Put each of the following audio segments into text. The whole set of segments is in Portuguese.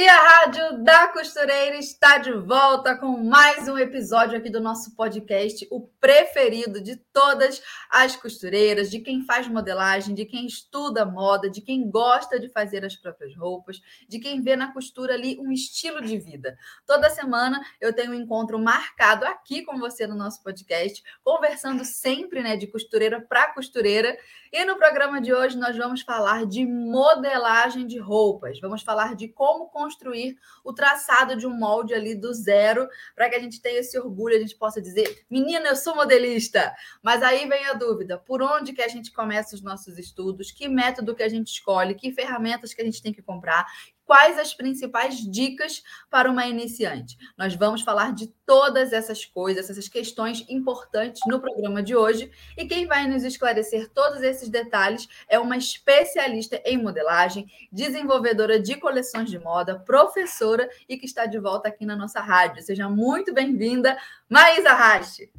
E a Rádio da Costureira está de volta com mais um episódio aqui do nosso podcast, o preferido de todas as costureiras, de quem faz modelagem, de quem estuda moda, de quem gosta de fazer as próprias roupas, de quem vê na costura ali um estilo de vida. Toda semana eu tenho um encontro marcado aqui com você no nosso podcast, conversando sempre, né, de costureira para costureira. E no programa de hoje nós vamos falar de modelagem de roupas. Vamos falar de como construir o traçado de um molde ali do zero, para que a gente tenha esse orgulho, a gente possa dizer, menina, eu sou modelista. Mas aí vem a dúvida, por onde que a gente começa os nossos estudos? Que método que a gente escolhe? Que ferramentas que a gente tem que comprar? Quais as principais dicas para uma iniciante. Nós vamos falar de todas essas coisas, essas questões importantes no programa de hoje. E quem vai nos esclarecer todos esses detalhes é uma especialista em modelagem, desenvolvedora de coleções de moda, professora e que está de volta aqui na nossa rádio. Seja muito bem-vinda, Maísa Rache.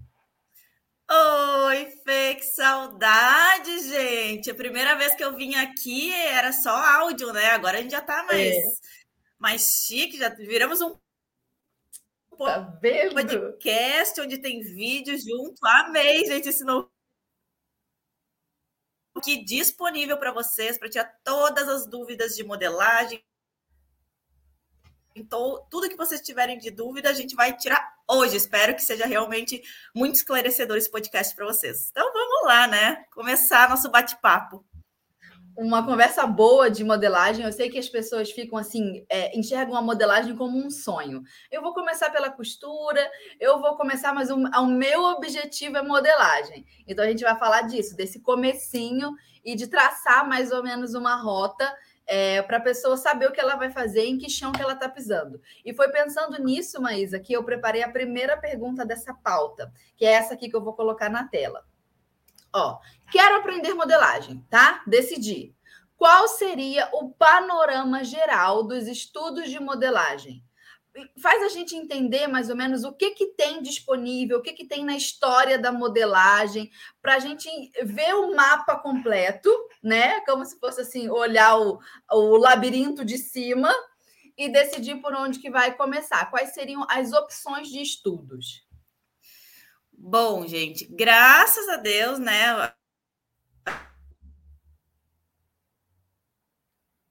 Oi, Fê, que saudade, gente. A primeira vez que eu vim aqui era só áudio, né? Agora a gente já tá mais, é. mais chique, já viramos um tá vendo? podcast onde tem vídeo junto. Amei, gente, esse novo aqui disponível para vocês, para tirar todas as dúvidas de modelagem, então, tudo que vocês tiverem de dúvida, a gente vai tirar hoje. Espero que seja realmente muito esclarecedor esse podcast para vocês. Então, vamos lá, né? Começar nosso bate-papo. Uma conversa boa de modelagem. Eu sei que as pessoas ficam assim, é, enxergam a modelagem como um sonho. Eu vou começar pela costura, eu vou começar, mas o, o meu objetivo é modelagem. Então, a gente vai falar disso, desse comecinho e de traçar mais ou menos uma rota é, para a pessoa saber o que ela vai fazer, em que chão que ela está pisando. E foi pensando nisso, Maísa, que eu preparei a primeira pergunta dessa pauta, que é essa aqui que eu vou colocar na tela. Ó, quero aprender modelagem, tá? Decidi. Qual seria o panorama geral dos estudos de modelagem? Faz a gente entender mais ou menos o que, que tem disponível, o que, que tem na história da modelagem, para a gente ver o mapa completo, né? Como se fosse assim, olhar o, o labirinto de cima e decidir por onde que vai começar. Quais seriam as opções de estudos? Bom, gente, graças a Deus, né?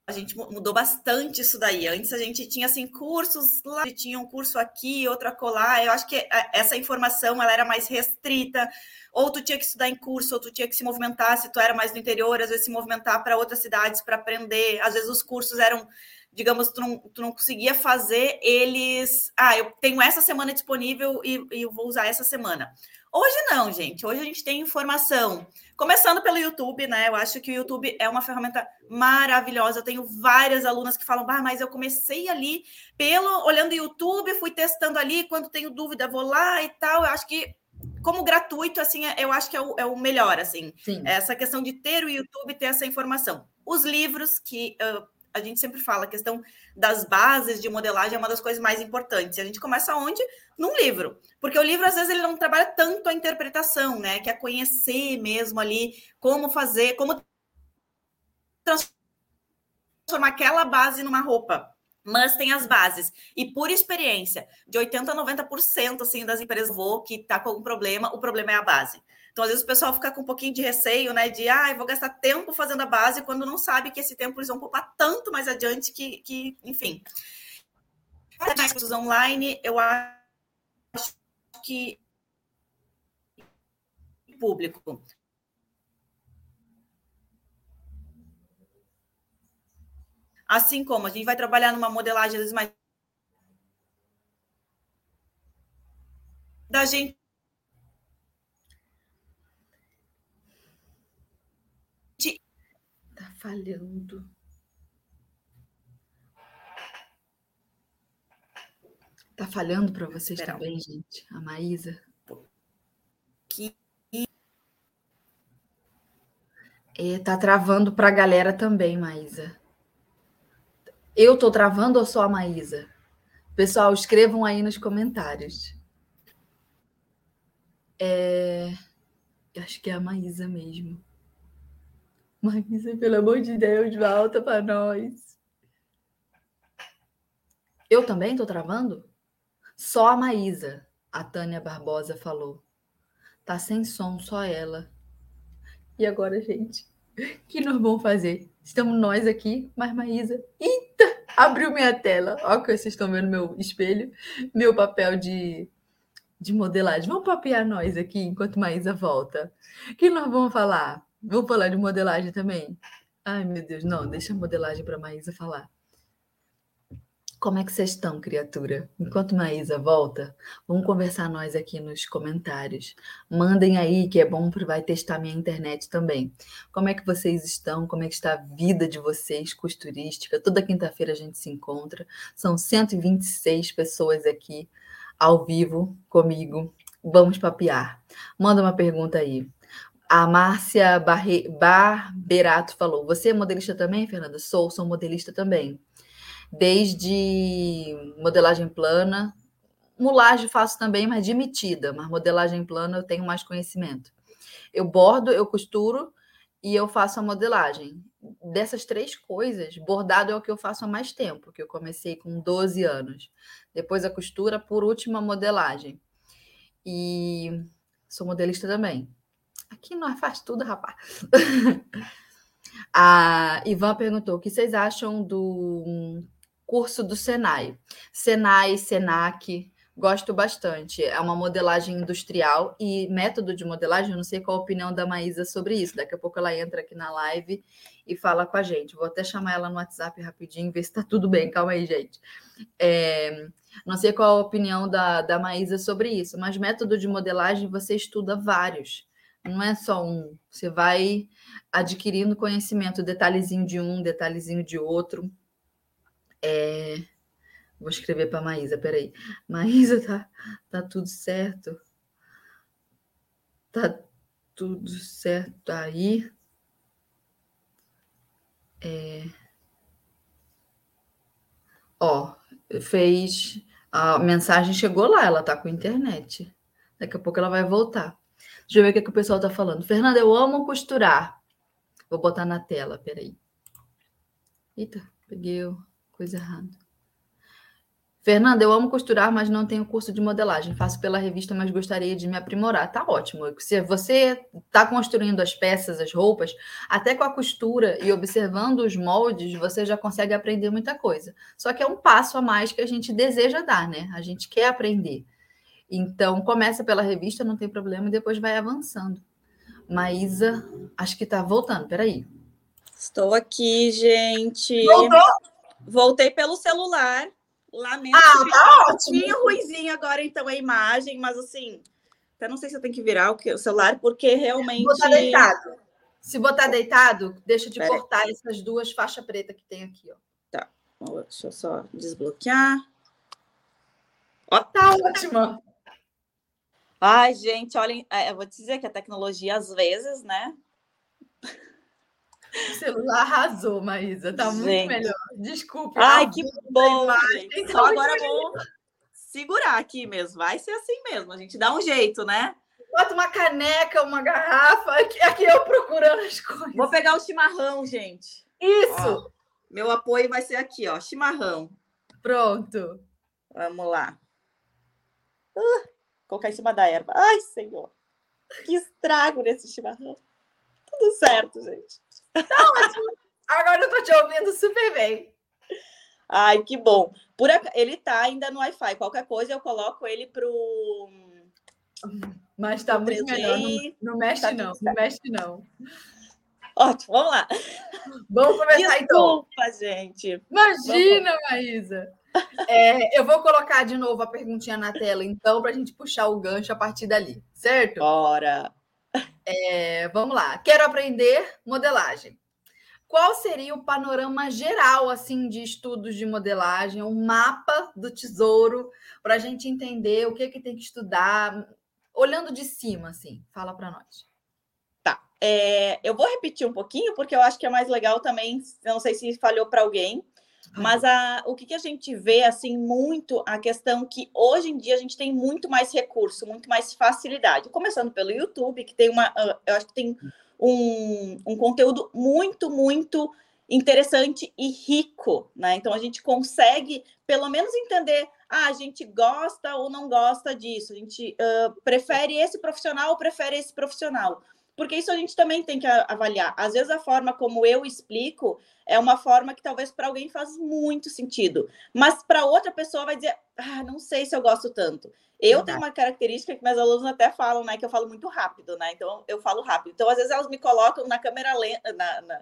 A gente mudou bastante isso daí. Antes a gente tinha assim cursos lá, tinha um curso aqui, outro acolá. Eu acho que essa informação ela era mais restrita. Ou tu tinha que estudar em curso, ou tu tinha que se movimentar se tu era mais do interior, às vezes se movimentar para outras cidades para aprender. Às vezes os cursos eram, digamos, tu não, tu não conseguia fazer eles. Ah, eu tenho essa semana disponível e, e eu vou usar essa semana. Hoje não, gente. Hoje a gente tem informação. Começando pelo YouTube, né? Eu acho que o YouTube é uma ferramenta maravilhosa. Eu tenho várias alunas que falam, ah, mas eu comecei ali pelo olhando o YouTube, fui testando ali, quando tenho dúvida, vou lá e tal. Eu acho que como gratuito, assim, eu acho que é o, é o melhor, assim. Sim. Essa questão de ter o YouTube, ter essa informação. Os livros que uh, a gente sempre fala, a questão das bases de modelagem é uma das coisas mais importantes. A gente começa onde? Num livro. Porque o livro, às vezes, ele não trabalha tanto a interpretação, né? Que é conhecer mesmo ali como fazer, como transformar aquela base numa roupa. Mas tem as bases. E por experiência, de 80% a 90% assim, das empresas vou que está com algum problema, o problema é a base. Então, às vezes, o pessoal fica com um pouquinho de receio, né? De, ah, eu vou gastar tempo fazendo a base, quando não sabe que esse tempo eles vão poupar tanto mais adiante que, que enfim. Mais cursos online, eu acho que público. Assim como a gente vai trabalhar numa modelagem, às vezes, mais da gente falhando. Tá falhando para vocês Espera também, um... gente? A Maísa? Que É, tá travando para a galera também, Maísa. Eu tô travando ou só a Maísa? Pessoal, escrevam aí nos comentários. É... Acho que é a Maísa mesmo. Maísa, pelo amor de Deus, volta para nós. Eu também estou travando? Só a Maísa, a Tânia Barbosa falou. Tá sem som, só ela. E agora, gente? O que nós vamos fazer? Estamos nós aqui, mas Maísa. Eita! Abriu minha tela. Olha que vocês estão vendo meu espelho, meu papel de, de modelagem. Vamos papear nós aqui enquanto Maísa volta. O que nós vamos falar? Vamos falar de modelagem também? Ai, meu Deus, não, deixa a modelagem para Maísa falar. Como é que vocês estão, criatura? Enquanto Maísa volta, vamos conversar nós aqui nos comentários. Mandem aí, que é bom, vai testar minha internet também. Como é que vocês estão? Como é que está a vida de vocês, costurística? Toda quinta-feira a gente se encontra. São 126 pessoas aqui ao vivo comigo. Vamos papear. Manda uma pergunta aí. A Márcia Barre... Barberato falou: Você é modelista também, Fernanda? Sou, sou modelista também. Desde modelagem plana, mulagem faço também, mas de metida, mas modelagem plana eu tenho mais conhecimento. Eu bordo, eu costuro e eu faço a modelagem. Dessas três coisas, bordado é o que eu faço há mais tempo, que eu comecei com 12 anos. Depois a costura, por última, modelagem. E sou modelista também. Aqui nós faz tudo, rapaz. A Ivan perguntou: o que vocês acham do curso do Senai? Senai, Senac, gosto bastante. É uma modelagem industrial e método de modelagem. Não sei qual a opinião da Maísa sobre isso. Daqui a pouco ela entra aqui na live e fala com a gente. Vou até chamar ela no WhatsApp rapidinho, ver se está tudo bem. Calma aí, gente. É, não sei qual a opinião da, da Maísa sobre isso, mas método de modelagem você estuda vários. Não é só um. Você vai adquirindo conhecimento, detalhezinho de um, detalhezinho de outro. É... Vou escrever para Maísa, peraí. Maísa, tá, tá tudo certo? Tá tudo certo aí? É... Ó, fez. A mensagem chegou lá, ela tá com internet. Daqui a pouco ela vai voltar. Deixa eu ver o que, é que o pessoal está falando. Fernanda, eu amo costurar. Vou botar na tela, peraí. Eita, peguei coisa errada. Fernanda, eu amo costurar, mas não tenho curso de modelagem. Faço pela revista, mas gostaria de me aprimorar. Tá ótimo. Se você está construindo as peças, as roupas, até com a costura e observando os moldes, você já consegue aprender muita coisa. Só que é um passo a mais que a gente deseja dar, né? A gente quer aprender. Então, começa pela revista, não tem problema, e depois vai avançando. Maísa, acho que está voltando, peraí. Estou aqui, gente. Voltou? Voltei pelo celular. Lamento. Ah, tá ótimo. Tinha ruizinho agora, então, a imagem, mas assim, até não sei se eu tenho que virar o celular, porque realmente. Botar deitado. Se botar deitado, deixa de Pera cortar aí. essas duas faixas pretas que tem aqui, ó. Tá. Deixa eu só desbloquear. Ó, tá ótima. Ai, gente, olhem, é, eu vou te dizer que a tecnologia, às vezes, né? O celular arrasou, Maísa. Tá gente. muito melhor. Desculpe. Ai, que bom. Gente. Só agora vou segurar aqui mesmo. Vai ser assim mesmo. A gente dá um jeito, né? Bota uma caneca, uma garrafa. Aqui, aqui eu procurando as coisas. Vou pegar o chimarrão, gente. Isso. Ó, meu apoio vai ser aqui, ó. Chimarrão. Pronto. Vamos lá. Colocar em cima da erva. Ai, Senhor, que estrago nesse chimarrão. Tudo certo, gente. Tá ótimo. Agora eu tô te ouvindo super bem. Ai, que bom. Por ac... Ele tá ainda no Wi-Fi. Qualquer coisa eu coloco ele pro. Mas tá muito melhor. Não, não mexe, tá não. Não mexe, não. Ótimo, vamos lá. Vamos começar então. Desculpa, gente. Imagina, vamos. Maísa. É, eu vou colocar de novo a perguntinha na tela, então, para a gente puxar o gancho a partir dali, certo? Bora! É, vamos lá. Quero aprender modelagem. Qual seria o panorama geral assim de estudos de modelagem, um mapa do tesouro para a gente entender o que, que tem que estudar, olhando de cima, assim? Fala para nós. Tá. é, eu vou repetir um pouquinho, porque eu acho que é mais legal também. Não sei se falhou para alguém, mas a, o que, que a gente vê, assim, muito a questão que hoje em dia a gente tem muito mais recurso, muito mais facilidade. Começando pelo YouTube, que tem uma. Eu acho que tem um, um conteúdo muito, muito interessante e rico, né? Então a gente consegue, pelo menos, entender. Ah, a gente gosta ou não gosta disso, a gente uh, prefere esse profissional ou prefere esse profissional porque isso a gente também tem que avaliar. Às vezes a forma como eu explico é uma forma que talvez para alguém faz muito sentido, mas para outra pessoa vai dizer, ah, não sei se eu gosto tanto. Eu tenho uma característica que meus alunos até falam, né, que eu falo muito rápido, né? Então eu falo rápido. Então às vezes elas me colocam na câmera lenta, na, na,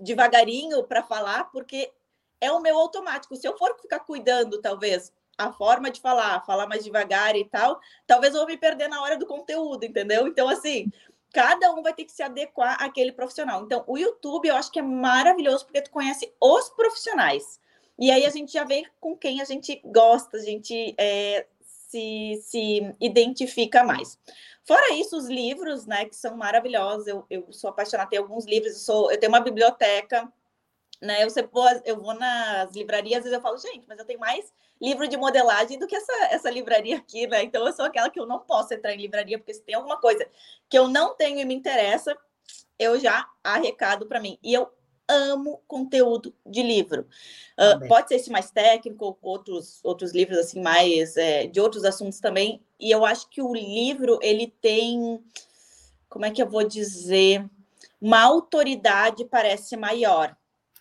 devagarinho para falar, porque é o meu automático. Se eu for ficar cuidando, talvez a forma de falar, falar mais devagar e tal, talvez eu vou me perder na hora do conteúdo, entendeu? Então assim, cada um vai ter que se adequar àquele profissional. Então, o YouTube eu acho que é maravilhoso porque tu conhece os profissionais. E aí a gente já vê com quem a gente gosta, a gente é, se, se identifica mais. Fora isso, os livros, né, que são maravilhosos. Eu, eu sou apaixonada, tenho alguns livros, eu, sou, eu tenho uma biblioteca, né? Eu, vou, eu vou nas livrarias, às vezes eu falo, gente, mas eu tenho mais livro de modelagem do que essa, essa livraria aqui, né? Então eu sou aquela que eu não posso entrar em livraria, porque se tem alguma coisa que eu não tenho e me interessa, eu já arrecado para mim. E eu amo conteúdo de livro. Uh, pode ser esse mais técnico, outros, outros livros assim mais é, de outros assuntos também. E eu acho que o livro ele tem, como é que eu vou dizer, uma autoridade parece maior.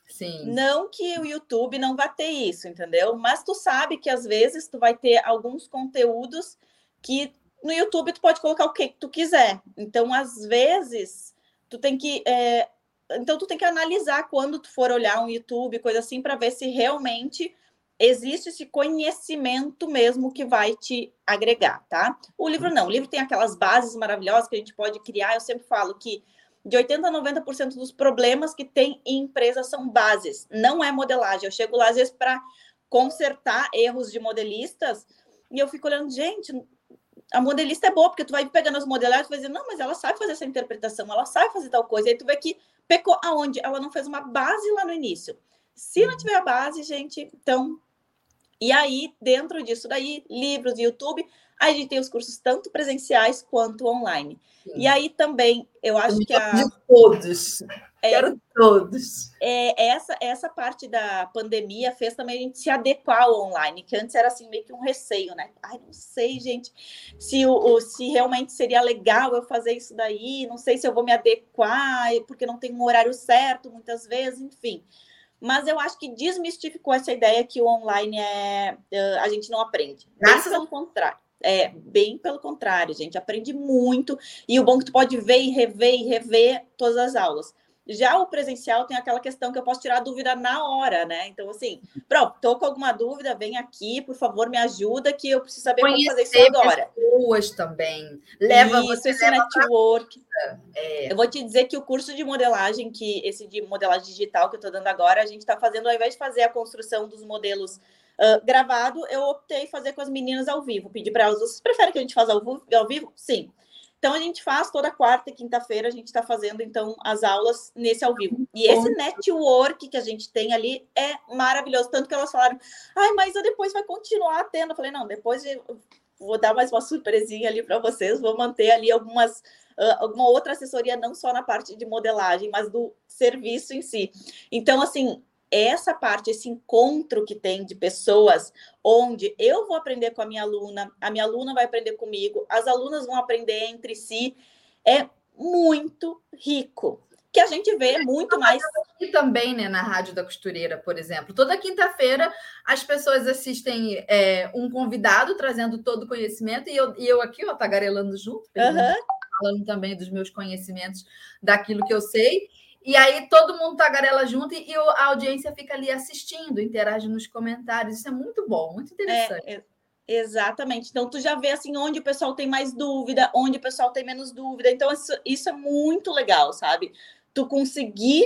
Sim. Não que o YouTube não vá ter isso, entendeu? Mas tu sabe que às vezes tu vai ter alguns conteúdos que no YouTube tu pode colocar o que tu quiser. Então, às vezes, tu tem que. É... Então, tu tem que analisar quando tu for olhar um YouTube, coisa assim, para ver se realmente existe esse conhecimento mesmo que vai te agregar, tá? O livro não, o livro tem aquelas bases maravilhosas que a gente pode criar. Eu sempre falo que de 80% a 90% dos problemas que tem em empresa são bases, não é modelagem. Eu chego lá, às vezes, para consertar erros de modelistas, e eu fico olhando, gente, a modelista é boa, porque tu vai pegando as modelagens e vai dizer, não, mas ela sabe fazer essa interpretação, ela sabe fazer tal coisa. E aí tu vê que pecou aonde? Ela não fez uma base lá no início. Se não tiver a base, gente, então. E aí, dentro disso daí, livros, YouTube, a gente tem os cursos tanto presenciais quanto online. Sim. E aí também, eu acho eu que a. De todos. É, Quero todos. É, essa, essa parte da pandemia fez também a gente se adequar ao online, que antes era assim meio que um receio, né? Ai, não sei, gente, se, o, se realmente seria legal eu fazer isso daí, não sei se eu vou me adequar, porque não tem um horário certo, muitas vezes, enfim mas eu acho que desmistificou essa ideia que o online é a gente não aprende. Graças ao contrário. É, bem pelo contrário, gente, aprende muito. E o bom é que tu pode ver e rever e rever todas as aulas. Já o presencial tem aquela questão que eu posso tirar dúvida na hora, né? Então, assim, pronto, tô com alguma dúvida, vem aqui, por favor, me ajuda, que eu preciso saber Conhecer como fazer isso agora. pessoas também. Leva isso, você esse leva network. É. Eu vou te dizer que o curso de modelagem, que esse de modelagem digital que eu tô dando agora, a gente está fazendo, ao invés de fazer a construção dos modelos Uh, gravado, eu optei fazer com as meninas ao vivo. Pedi para elas, vocês preferem que a gente faça ao, ao vivo? Sim. Então a gente faz toda quarta e quinta-feira, a gente está fazendo então as aulas nesse ao vivo. E esse network que a gente tem ali é maravilhoso. Tanto que elas falaram, ai, mas depois vai continuar tendo. Eu falei, não, depois vou dar mais uma surpresinha ali para vocês, vou manter ali algumas. Uh, alguma outra assessoria, não só na parte de modelagem, mas do serviço em si. Então, assim, essa parte, esse encontro que tem de pessoas, onde eu vou aprender com a minha aluna, a minha aluna vai aprender comigo, as alunas vão aprender entre si, é muito rico. Que a gente vê muito mais. E também, né, na Rádio da Costureira, por exemplo. Toda quinta-feira as pessoas assistem é, um convidado trazendo todo o conhecimento, e eu, e eu aqui, ó, tagarelando junto, uhum. falando também dos meus conhecimentos, daquilo que eu sei. E aí todo mundo tagarela junto e, a audiência fica ali assistindo, interage nos comentários. Isso é muito bom, muito interessante. É, é, exatamente. Então tu já vê assim onde o pessoal tem mais dúvida, onde o pessoal tem menos dúvida. Então isso, isso é muito legal, sabe? Tu conseguir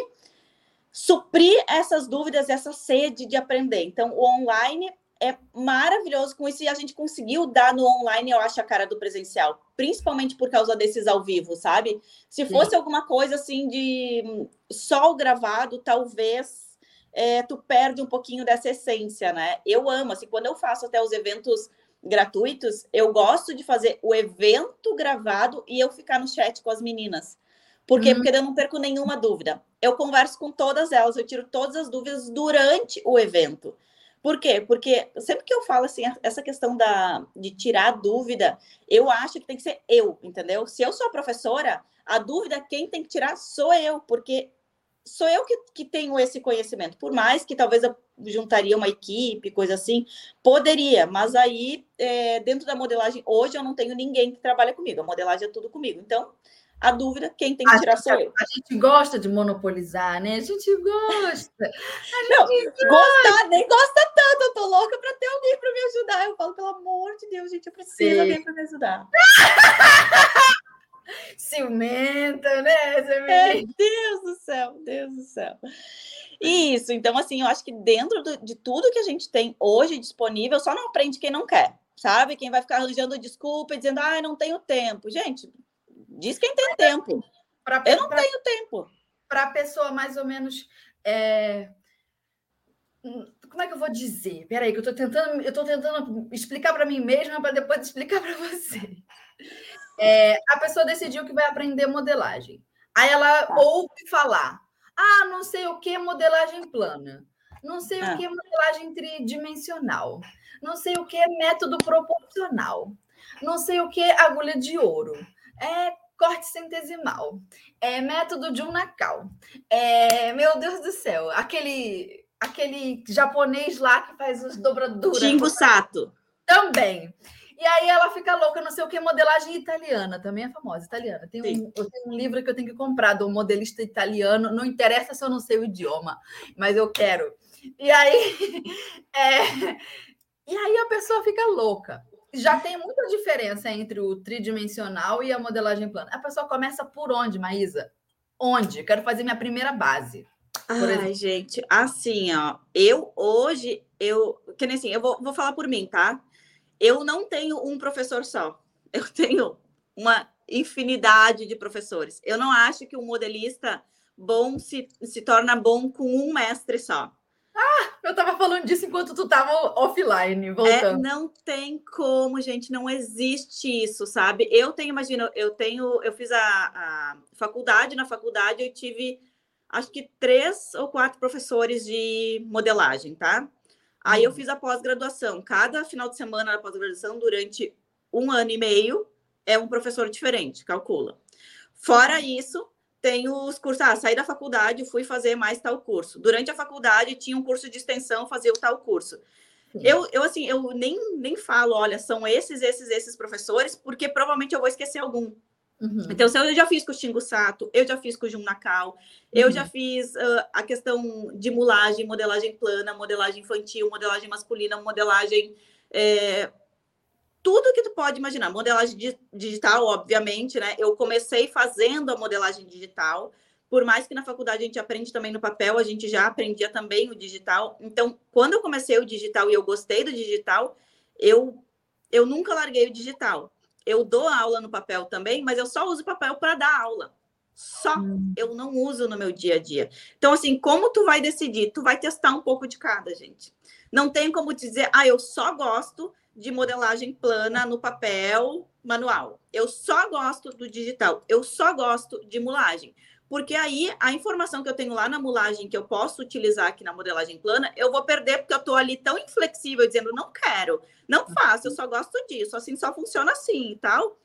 suprir essas dúvidas, essa sede de aprender. Então o online é maravilhoso com isso e a gente conseguiu dar no online, eu acho, a cara do presencial, principalmente por causa desses ao vivo, sabe? Se fosse Sim. alguma coisa assim de só o gravado, talvez é, tu perde um pouquinho dessa essência, né? Eu amo, assim, quando eu faço até os eventos gratuitos, eu gosto de fazer o evento gravado e eu ficar no chat com as meninas. Por quê? Uhum. Porque eu não perco nenhuma dúvida. Eu converso com todas elas, eu tiro todas as dúvidas durante o evento. Por quê? Porque sempre que eu falo assim, essa questão da, de tirar a dúvida, eu acho que tem que ser eu, entendeu? Se eu sou a professora, a dúvida quem tem que tirar sou eu, porque sou eu que, que tenho esse conhecimento. Por mais que talvez eu juntaria uma equipe, coisa assim, poderia, mas aí, é, dentro da modelagem, hoje eu não tenho ninguém que trabalha comigo, a modelagem é tudo comigo. Então, a dúvida, quem tem que a tirar gente, sou eu. A gente gosta de monopolizar, né? A gente gosta. A gente não, gosta. gostar, nem gosta tanto. Eu tô louca para ter alguém para me ajudar. Eu falo, pelo amor de Deus, gente, eu preciso de alguém para me ajudar. Ciumenta, né? É, Deus do céu, Deus do céu. Isso, então, assim, eu acho que dentro do, de tudo que a gente tem hoje disponível, só não aprende quem não quer, sabe? Quem vai ficar arranjando desculpa e dizendo, ah, não tenho tempo. Gente, diz quem tem tempo. Pra, eu não pra, tenho tempo. Para a pessoa mais ou menos. É... Como é que eu vou dizer? Peraí, que eu estou tentando, eu tô tentando explicar para mim mesma para depois explicar para você. É, a pessoa decidiu que vai aprender modelagem. Aí ela tá. ouve falar: ah, não sei o que modelagem plana, não sei o que modelagem tridimensional, não sei o que método proporcional, não sei o que agulha de ouro, é corte centesimal, é método de um nacal. É, meu Deus do céu, aquele aquele japonês lá que faz os dobraduras. Shingo Sato. Também. E aí ela fica louca, não sei o que, modelagem italiana, também é famosa, italiana. Tem um, eu tenho um livro que eu tenho que comprar do modelista italiano, não interessa se eu não sei o idioma, mas eu quero. E aí, é, e aí a pessoa fica louca. Já tem muita diferença entre o tridimensional e a modelagem plana. A pessoa começa por onde, Maísa? Onde? Quero fazer minha primeira base. Ai, gente, assim, ó, eu hoje, eu, que nem assim, eu vou, vou falar por mim, tá? eu não tenho um professor só, eu tenho uma infinidade de professores. Eu não acho que um modelista bom se, se torna bom com um mestre só. Ah, eu estava falando disso enquanto tu estava offline, é, voltando. É, não tem como, gente, não existe isso, sabe? Eu tenho, imagina, eu tenho, eu fiz a, a faculdade, na faculdade eu tive, acho que três ou quatro professores de modelagem, tá? Aí eu uhum. fiz a pós-graduação. Cada final de semana da pós-graduação, durante um ano e meio, é um professor diferente, calcula. Fora isso, tem os cursos. Ah, saí da faculdade, fui fazer mais tal curso. Durante a faculdade, tinha um curso de extensão, fazia o tal curso. Eu, eu, assim, eu nem, nem falo, olha, são esses, esses, esses professores, porque provavelmente eu vou esquecer algum. Uhum. Então, se eu já fiz com o Xingu Sato, eu já fiz com o Jun Nakal, eu uhum. já fiz uh, a questão de mulagem, modelagem plana, modelagem infantil, modelagem masculina, modelagem. É, tudo que tu pode imaginar. Modelagem digital, obviamente, né? Eu comecei fazendo a modelagem digital, por mais que na faculdade a gente aprende também no papel, a gente já aprendia também o digital. Então, quando eu comecei o digital e eu gostei do digital, eu, eu nunca larguei o digital eu dou aula no papel também, mas eu só uso papel para dar aula. Só hum. eu não uso no meu dia a dia. Então, assim, como tu vai decidir? Tu vai testar um pouco de cada, gente. Não tem como dizer, ah, eu só gosto de modelagem plana no papel manual. Eu só gosto do digital. Eu só gosto de mulagem porque aí a informação que eu tenho lá na mulagem que eu posso utilizar aqui na modelagem plana, eu vou perder porque eu estou ali tão inflexível dizendo não quero, não faço, eu só gosto disso, assim só funciona assim e tal.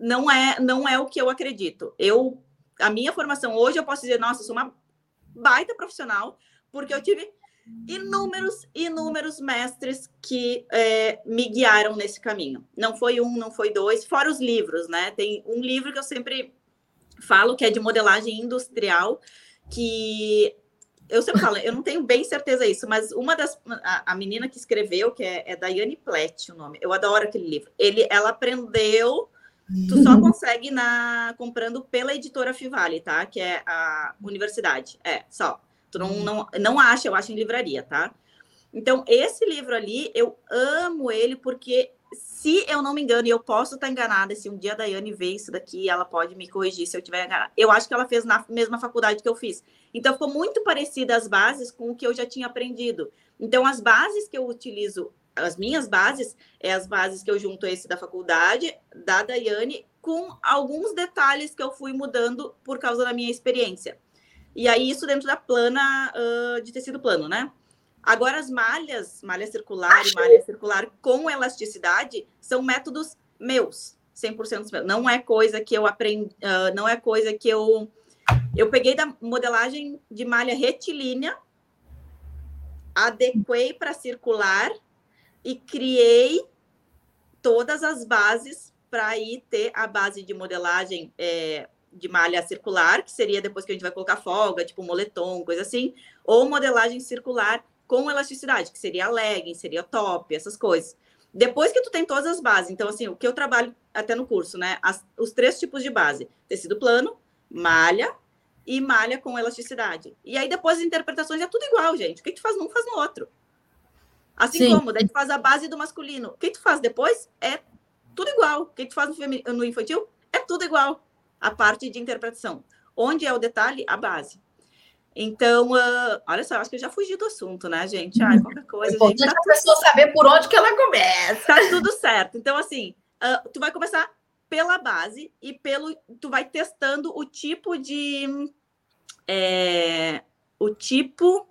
Não é, não é o que eu acredito. Eu a minha formação hoje eu posso dizer, nossa, sou uma baita profissional, porque eu tive inúmeros, inúmeros mestres que é, me guiaram nesse caminho. Não foi um, não foi dois, fora os livros, né? Tem um livro que eu sempre falo que é de modelagem industrial, que eu sempre falo, eu não tenho bem certeza isso, mas uma das a, a menina que escreveu, que é, é Daiane Plett, o nome. Eu adoro aquele livro. Ele, ela aprendeu, tu só consegue na comprando pela editora Fivale, tá? Que é a universidade. É, só. Tu não, não, não acha, eu acho em livraria, tá? Então, esse livro ali, eu amo ele porque, se eu não me engano, e eu posso estar enganada, se um dia a Daiane ver isso daqui, ela pode me corrigir se eu estiver enganada. Eu acho que ela fez na mesma faculdade que eu fiz. Então, ficou muito parecida as bases com o que eu já tinha aprendido. Então, as bases que eu utilizo, as minhas bases, é as bases que eu junto esse da faculdade, da Daiane, com alguns detalhes que eu fui mudando por causa da minha experiência. E aí, isso dentro da plana uh, de tecido plano, né? Agora, as malhas, malha circular e malha circular com elasticidade, são métodos meus, 100% meus. Não é coisa que eu aprendi, uh, não é coisa que eu. Eu peguei da modelagem de malha retilínea, adequei para circular e criei todas as bases para aí ter a base de modelagem é, de malha circular, que seria depois que a gente vai colocar folga, tipo moletom, coisa assim, ou modelagem circular com elasticidade, que seria legging, seria top, essas coisas. Depois que tu tem todas as bases, então assim, o que eu trabalho até no curso, né? As, os três tipos de base: tecido plano, malha e malha com elasticidade. E aí depois as interpretações é tudo igual, gente. O que tu faz num faz no outro. Assim Sim. como, daí tu faz a base do masculino. O que tu faz depois é tudo igual. O que tu faz no, no infantil é tudo igual. A parte de interpretação. Onde é o detalhe? A base. Então, uh, olha só, acho que eu já fugi do assunto, né, gente? Ai, qualquer coisa. É gente, tá a pessoa saber por onde que ela começa. Tá tudo certo. Então, assim, uh, tu vai começar pela base e pelo. Tu vai testando o tipo de. É, o tipo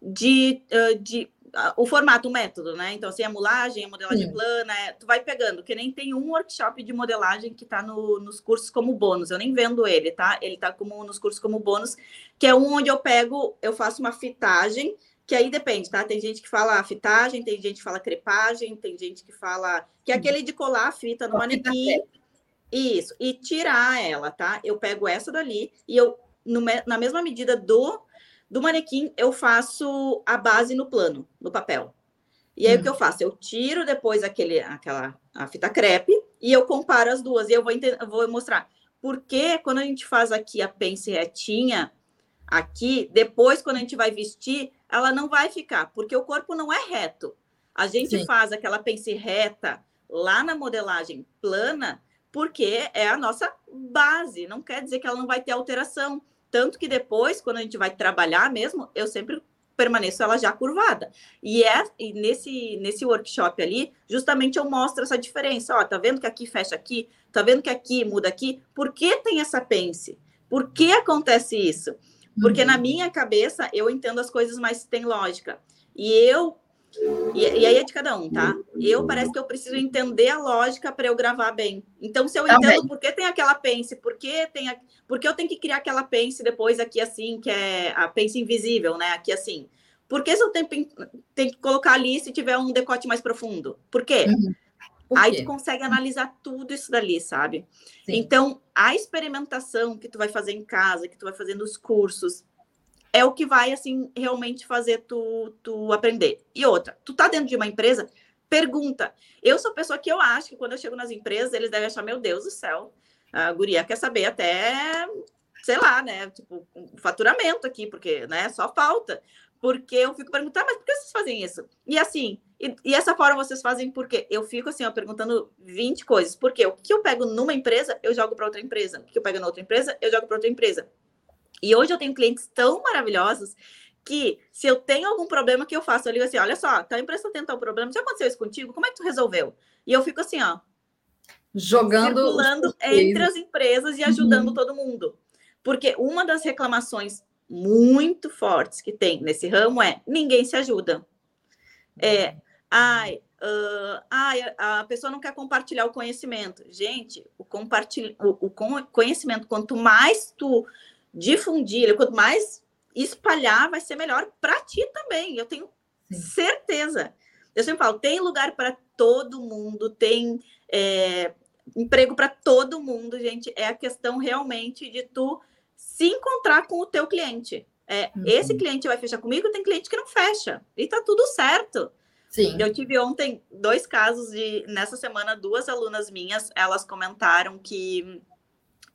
de, uh, de o formato, o método, né? Então, assim, a mulagem, a modelagem Sim. plana, é, tu vai pegando, que nem tem um workshop de modelagem que tá no, nos cursos como bônus. Eu nem vendo ele, tá? Ele tá como nos cursos como bônus, que é um onde eu pego, eu faço uma fitagem, que aí depende, tá? Tem gente que fala fitagem, tem gente que fala crepagem, tem gente que fala que é aquele de colar a fita no manequim. Isso, e tirar ela, tá? Eu pego essa dali e eu, no, na mesma medida do do manequim, eu faço a base no plano, no papel. E aí hum. o que eu faço? Eu tiro depois aquele, aquela a fita crepe e eu comparo as duas. E eu vou, eu vou mostrar. Porque quando a gente faz aqui a pence retinha, aqui, depois quando a gente vai vestir, ela não vai ficar, porque o corpo não é reto. A gente Sim. faz aquela pence reta lá na modelagem plana, porque é a nossa base. Não quer dizer que ela não vai ter alteração. Tanto que depois, quando a gente vai trabalhar mesmo, eu sempre permaneço ela já curvada. E é e nesse, nesse workshop ali, justamente eu mostro essa diferença. Ó, tá vendo que aqui fecha aqui? Tá vendo que aqui muda aqui? Por que tem essa pence? Por que acontece isso? Porque uhum. na minha cabeça eu entendo as coisas, mas tem lógica. E eu e, e, aí é de cada um, tá? Eu parece que eu preciso entender a lógica para eu gravar bem. Então, se eu Também. entendo por que tem aquela pence, por que tem a, por que eu tenho que criar aquela pence depois aqui assim, que é a pence invisível, né? Aqui assim. Por que se eu tenho, tenho que colocar ali se tiver um decote mais profundo? Por quê? Uhum. Por aí tu consegue analisar tudo isso dali, sabe? Sim. Então, a experimentação que tu vai fazer em casa, que tu vai fazer nos cursos, é o que vai, assim, realmente fazer tu, tu aprender. E outra, tu tá dentro de uma empresa, pergunta. Eu sou pessoa que eu acho que quando eu chego nas empresas, eles devem achar, meu Deus do céu, a guria quer saber até, sei lá, né, tipo, faturamento aqui, porque, né, só falta. Porque eu fico perguntando, mas por que vocês fazem isso? E assim, e, e essa forma vocês fazem por quê? Eu fico assim, ó, perguntando 20 coisas. Por quê? O que eu pego numa empresa, eu jogo para outra empresa. O que eu pego na outra empresa, eu jogo para outra empresa. E hoje eu tenho clientes tão maravilhosos que se eu tenho algum problema que eu faço, eu ligo assim, olha só, tá empresa tendo tal problema, já aconteceu isso contigo? Como é que tu resolveu? E eu fico assim, ó, jogando circulando entre as empresas e ajudando uhum. todo mundo. Porque uma das reclamações muito fortes que tem nesse ramo é ninguém se ajuda. É, ai, uh, ai, a pessoa não quer compartilhar o conhecimento. Gente, o, compartilha, o, o conhecimento, quanto mais tu difundir, quanto mais espalhar, vai ser melhor para ti também. Eu tenho Sim. certeza. Eu sempre falo, tem lugar para todo mundo, tem é, emprego para todo mundo, gente. É a questão realmente de tu se encontrar com o teu cliente. É, uhum. Esse cliente vai fechar comigo, tem cliente que não fecha. E tá tudo certo. Sim. Eu tive ontem dois casos de nessa semana duas alunas minhas, elas comentaram que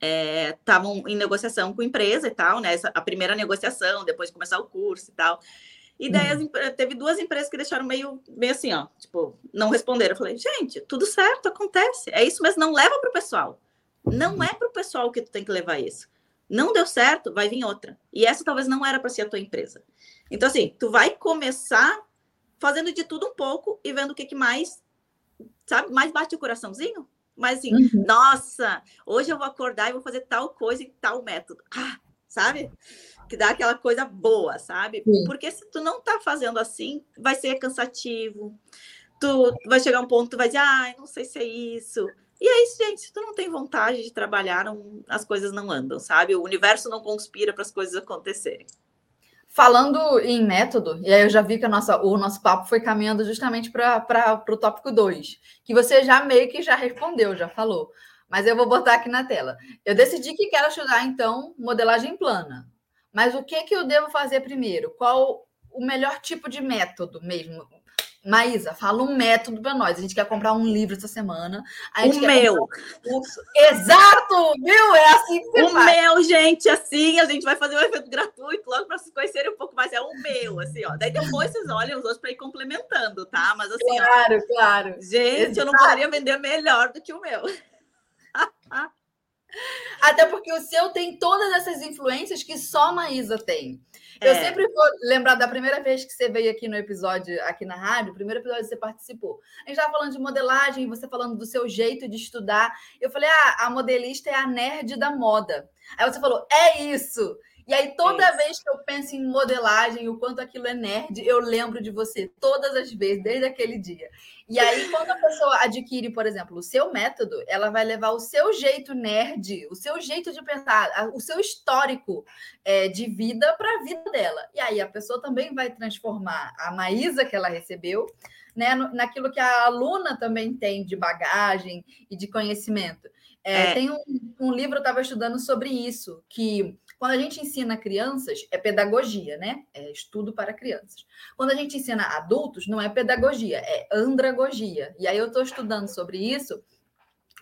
estavam é, em negociação com a empresa e tal, né? Essa, a primeira negociação, depois de começar o curso e tal. E daí uhum. as, teve duas empresas que deixaram meio, meio assim, ó, tipo, não responderam. Eu falei, gente, tudo certo, acontece. É isso mesmo, não leva para o pessoal. Não é para o pessoal que tu tem que levar isso. Não deu certo, vai vir outra. E essa talvez não era para ser a tua empresa. Então, assim, tu vai começar fazendo de tudo um pouco e vendo o que, que mais, sabe, mais bate o coraçãozinho. Mas assim, uhum. nossa, hoje eu vou acordar e vou fazer tal coisa e tal método. Ah, sabe? Que dá aquela coisa boa, sabe? Sim. Porque se tu não tá fazendo assim, vai ser cansativo. Tu vai chegar um ponto, tu vai dizer, ah, não sei se é isso. E aí, gente, se tu não tem vontade de trabalhar, não, as coisas não andam, sabe? O universo não conspira para as coisas acontecerem. Falando em método, e aí eu já vi que nossa, o nosso papo foi caminhando justamente para o tópico 2, que você já meio que já respondeu, já falou. Mas eu vou botar aqui na tela. Eu decidi que quero estudar, então, modelagem plana. Mas o que, que eu devo fazer primeiro? Qual o melhor tipo de método mesmo? Maísa, fala um método para nós. A gente quer comprar um livro essa semana. o meu. Um. Exato, viu? É assim que você O faz. meu, gente, assim, a gente vai fazer um evento gratuito logo para vocês conhecerem um pouco mais. É o meu, assim, ó. Daí depois vocês olham os outros para ir complementando, tá? Mas assim, claro, ó, claro. Gente, Exato. eu não poderia vender melhor do que o meu. Até porque o seu tem todas essas influências que só a Maísa tem. Eu é. sempre vou lembrar da primeira vez que você veio aqui no episódio, aqui na rádio, o primeiro episódio que você participou. A gente estava falando de modelagem, você falando do seu jeito de estudar. Eu falei, ah, a modelista é a nerd da moda. Aí você falou, é isso. E aí, toda é vez que eu penso em modelagem, o quanto aquilo é nerd, eu lembro de você todas as vezes, desde aquele dia. E aí, quando a pessoa adquire, por exemplo, o seu método, ela vai levar o seu jeito nerd, o seu jeito de pensar, o seu histórico é, de vida para a vida dela. E aí, a pessoa também vai transformar a Maísa que ela recebeu né, naquilo que a aluna também tem de bagagem e de conhecimento. É, é. Tem um, um livro, eu estava estudando sobre isso, que quando a gente ensina crianças, é pedagogia, né? É estudo para crianças. Quando a gente ensina adultos, não é pedagogia, é andragogia. E aí eu estou estudando sobre isso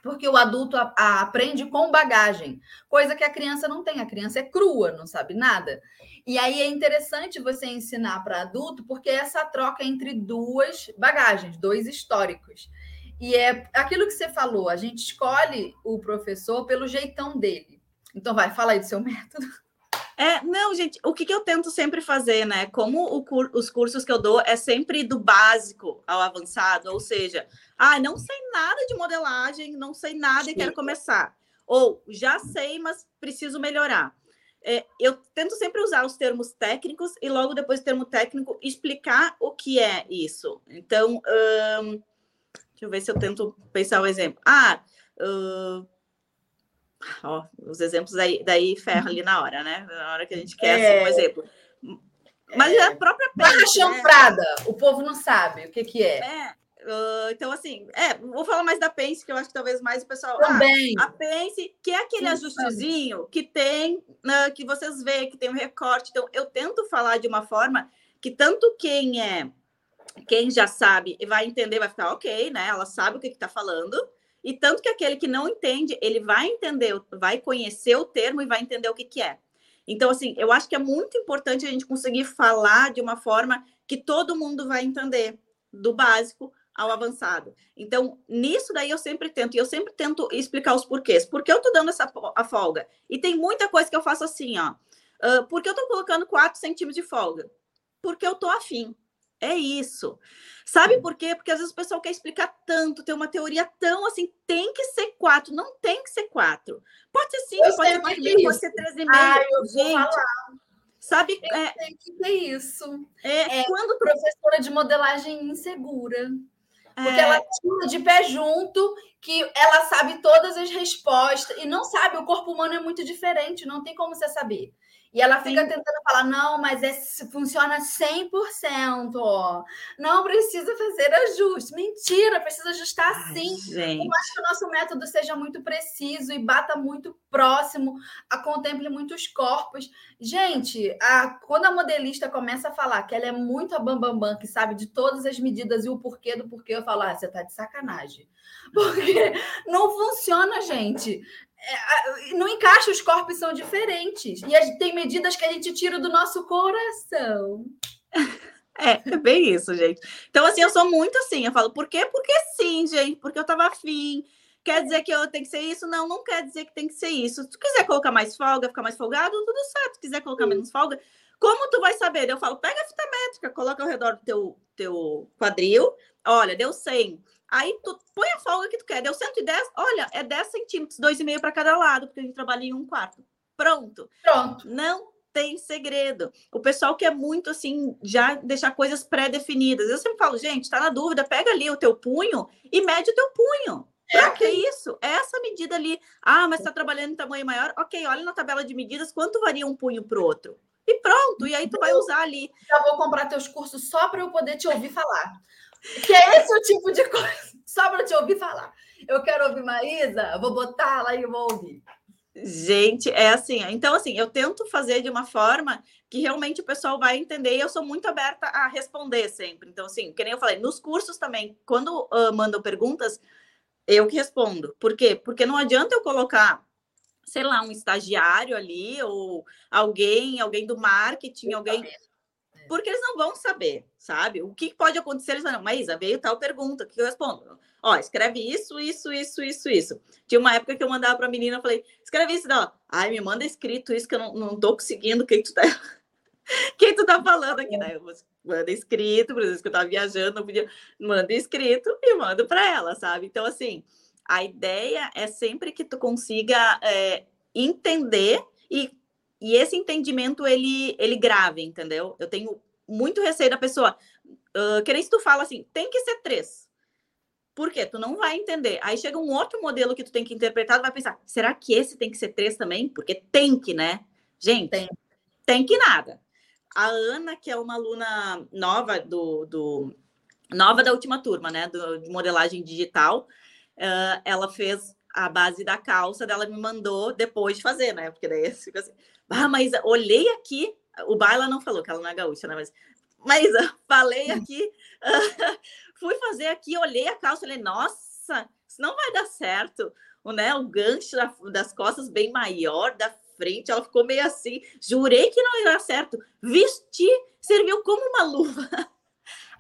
porque o adulto a, a, aprende com bagagem, coisa que a criança não tem. A criança é crua, não sabe nada. E aí é interessante você ensinar para adulto, porque essa troca entre duas bagagens, dois históricos. E é aquilo que você falou, a gente escolhe o professor pelo jeitão dele. Então, vai, fala aí do seu método. É, não, gente, o que, que eu tento sempre fazer, né? Como cur os cursos que eu dou é sempre do básico ao avançado, ou seja, ah, não sei nada de modelagem, não sei nada Sim. e quero começar. Ou já sei, mas preciso melhorar. É, eu tento sempre usar os termos técnicos e logo depois do termo técnico explicar o que é isso. Então, hum, deixa eu ver se eu tento pensar o um exemplo. Ah, uh, Ó, os exemplos daí, daí ferra ali na hora, né? Na hora que a gente quer é... assim, um exemplo. Mas é a própria Barra né? chanfrada, né? o povo não sabe o que, que é. é. Uh, então, assim, é, vou falar mais da Pense, que eu acho que talvez mais o pessoal. Também. Ah, a Pense, que é aquele Sim, ajustezinho sabe. que tem, uh, que vocês veem, que tem um recorte. Então, eu tento falar de uma forma que tanto quem é, quem já sabe vai entender, vai ficar ok, né? Ela sabe o que está falando e tanto que aquele que não entende, ele vai entender, vai conhecer o termo e vai entender o que, que é. Então, assim, eu acho que é muito importante a gente conseguir falar de uma forma que todo mundo vai entender, do básico ao avançado. Então, nisso daí eu sempre tento, e eu sempre tento explicar os porquês. Por que eu tô dando essa a folga? E tem muita coisa que eu faço assim, ó. Uh, por que eu tô colocando 4 centímetros de folga? Porque eu tô afim. É isso. Sabe por quê? Porque às vezes o pessoal quer explicar tanto, tem uma teoria tão assim, tem que ser quatro, não tem que ser quatro. Pode ser cinco, pode ser três, pode ser três e meio. Ah, Gente, sabe? É, tem que ter isso. É, é quando professora de modelagem insegura. Porque é... ela tira de pé junto que ela sabe todas as respostas e não sabe, o corpo humano é muito diferente, não tem como você saber. E ela fica Sim. tentando falar, não, mas é, funciona 100%. Ó. Não precisa fazer ajuste. Mentira, precisa ajustar Ai, sim. Gente. Eu acho que o nosso método seja muito preciso e bata muito próximo, a contemple muitos corpos. Gente, a, quando a modelista começa a falar que ela é muito a bambambam, bam, bam, que sabe de todas as medidas e o porquê do porquê, eu falo, ah, você tá de sacanagem. Porque não funciona, gente. É, não encaixa, os corpos são diferentes. E tem medidas que a gente tira do nosso coração. É, é bem isso, gente. Então, assim, eu sou muito assim. Eu falo, por quê? Porque sim, gente. Porque eu tava afim. Quer dizer que eu tenho que ser isso? Não, não quer dizer que tem que ser isso. Se tu quiser colocar mais folga, ficar mais folgado, tudo certo. Se quiser colocar menos folga, como tu vai saber? Eu falo, pega a fita métrica, coloca ao redor do teu, teu quadril. Olha, deu 100. Aí tu põe a folga que tu quer. Deu 110, olha, é 10 centímetros, 2,5 para cada lado, porque a gente trabalha em um quarto. Pronto. Pronto. Não tem segredo. O pessoal quer muito assim já deixar coisas pré-definidas. Eu sempre falo, gente, tá na dúvida, pega ali o teu punho e mede o teu punho. É. Pra que isso? É essa medida ali. Ah, mas está trabalhando em tamanho maior? Ok, olha na tabela de medidas quanto varia um punho para o outro. E pronto, e aí tu vai usar ali. Já vou comprar teus cursos só para eu poder te ouvir falar. Que é esse o tipo de coisa, só para te ouvir falar. Eu quero ouvir Maísa, vou botar lá e vou ouvir. Gente, é assim. Então, assim, eu tento fazer de uma forma que realmente o pessoal vai entender e eu sou muito aberta a responder sempre. Então, assim, que nem eu falei, nos cursos também, quando uh, mandam perguntas, eu que respondo. Por quê? Porque não adianta eu colocar, sei lá, um estagiário ali, ou alguém, alguém do marketing, alguém. Porque eles não vão saber, sabe? O que pode acontecer? Eles falam, Maísa, veio tal pergunta, o que eu respondo? Ó, escreve isso, isso, isso, isso, isso. Tinha uma época que eu mandava para a menina, eu falei, escreve isso, não. Ai, me manda escrito isso que eu não, não tô conseguindo, quem tu tá. quem tu tá falando aqui, né? Eu manda escrito, por exemplo, que eu tava viajando, não podia, manda escrito e mando para ela, sabe? Então, assim, a ideia é sempre que tu consiga é, entender e, e esse entendimento ele, ele grave, entendeu? Eu tenho muito receio da pessoa. Uh, que nem se tu fala assim, tem que ser três. Por quê? Tu não vai entender. Aí chega um outro modelo que tu tem que interpretar, tu vai pensar, será que esse tem que ser três também? Porque tem que, né? Gente, tem, tem que nada. A Ana, que é uma aluna nova do, do nova da última turma, né? Do, de modelagem digital, uh, ela fez a base da calça dela me mandou depois de fazer, né? Porque daí fica assim, ah, mas olhei aqui, o Baila não falou que ela não é gaúcha, né? Mas, mas falei aqui, uh, fui fazer aqui, olhei a calça, falei, nossa, isso não vai dar certo. O, né, o gancho das costas bem maior, da frente, ela ficou meio assim. Jurei que não ia dar certo. Vesti, serviu como uma luva.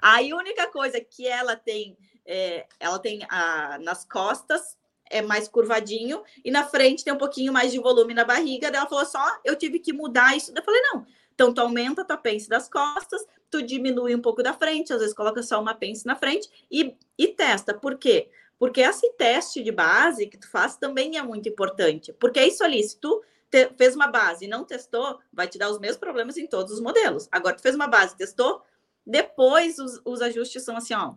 Aí a única coisa que ela tem, é, ela tem a, nas costas é mais curvadinho e na frente tem um pouquinho mais de volume na barriga. ela falou só, eu tive que mudar isso. Eu falei, não. Então tu aumenta a tua pence das costas, tu diminui um pouco da frente, às vezes coloca só uma pence na frente e, e testa. Por quê? Porque esse teste de base que tu faz também é muito importante. Porque é isso ali, se tu te, fez uma base e não testou, vai te dar os mesmos problemas em todos os modelos. Agora, tu fez uma base testou, depois os, os ajustes são assim, ó,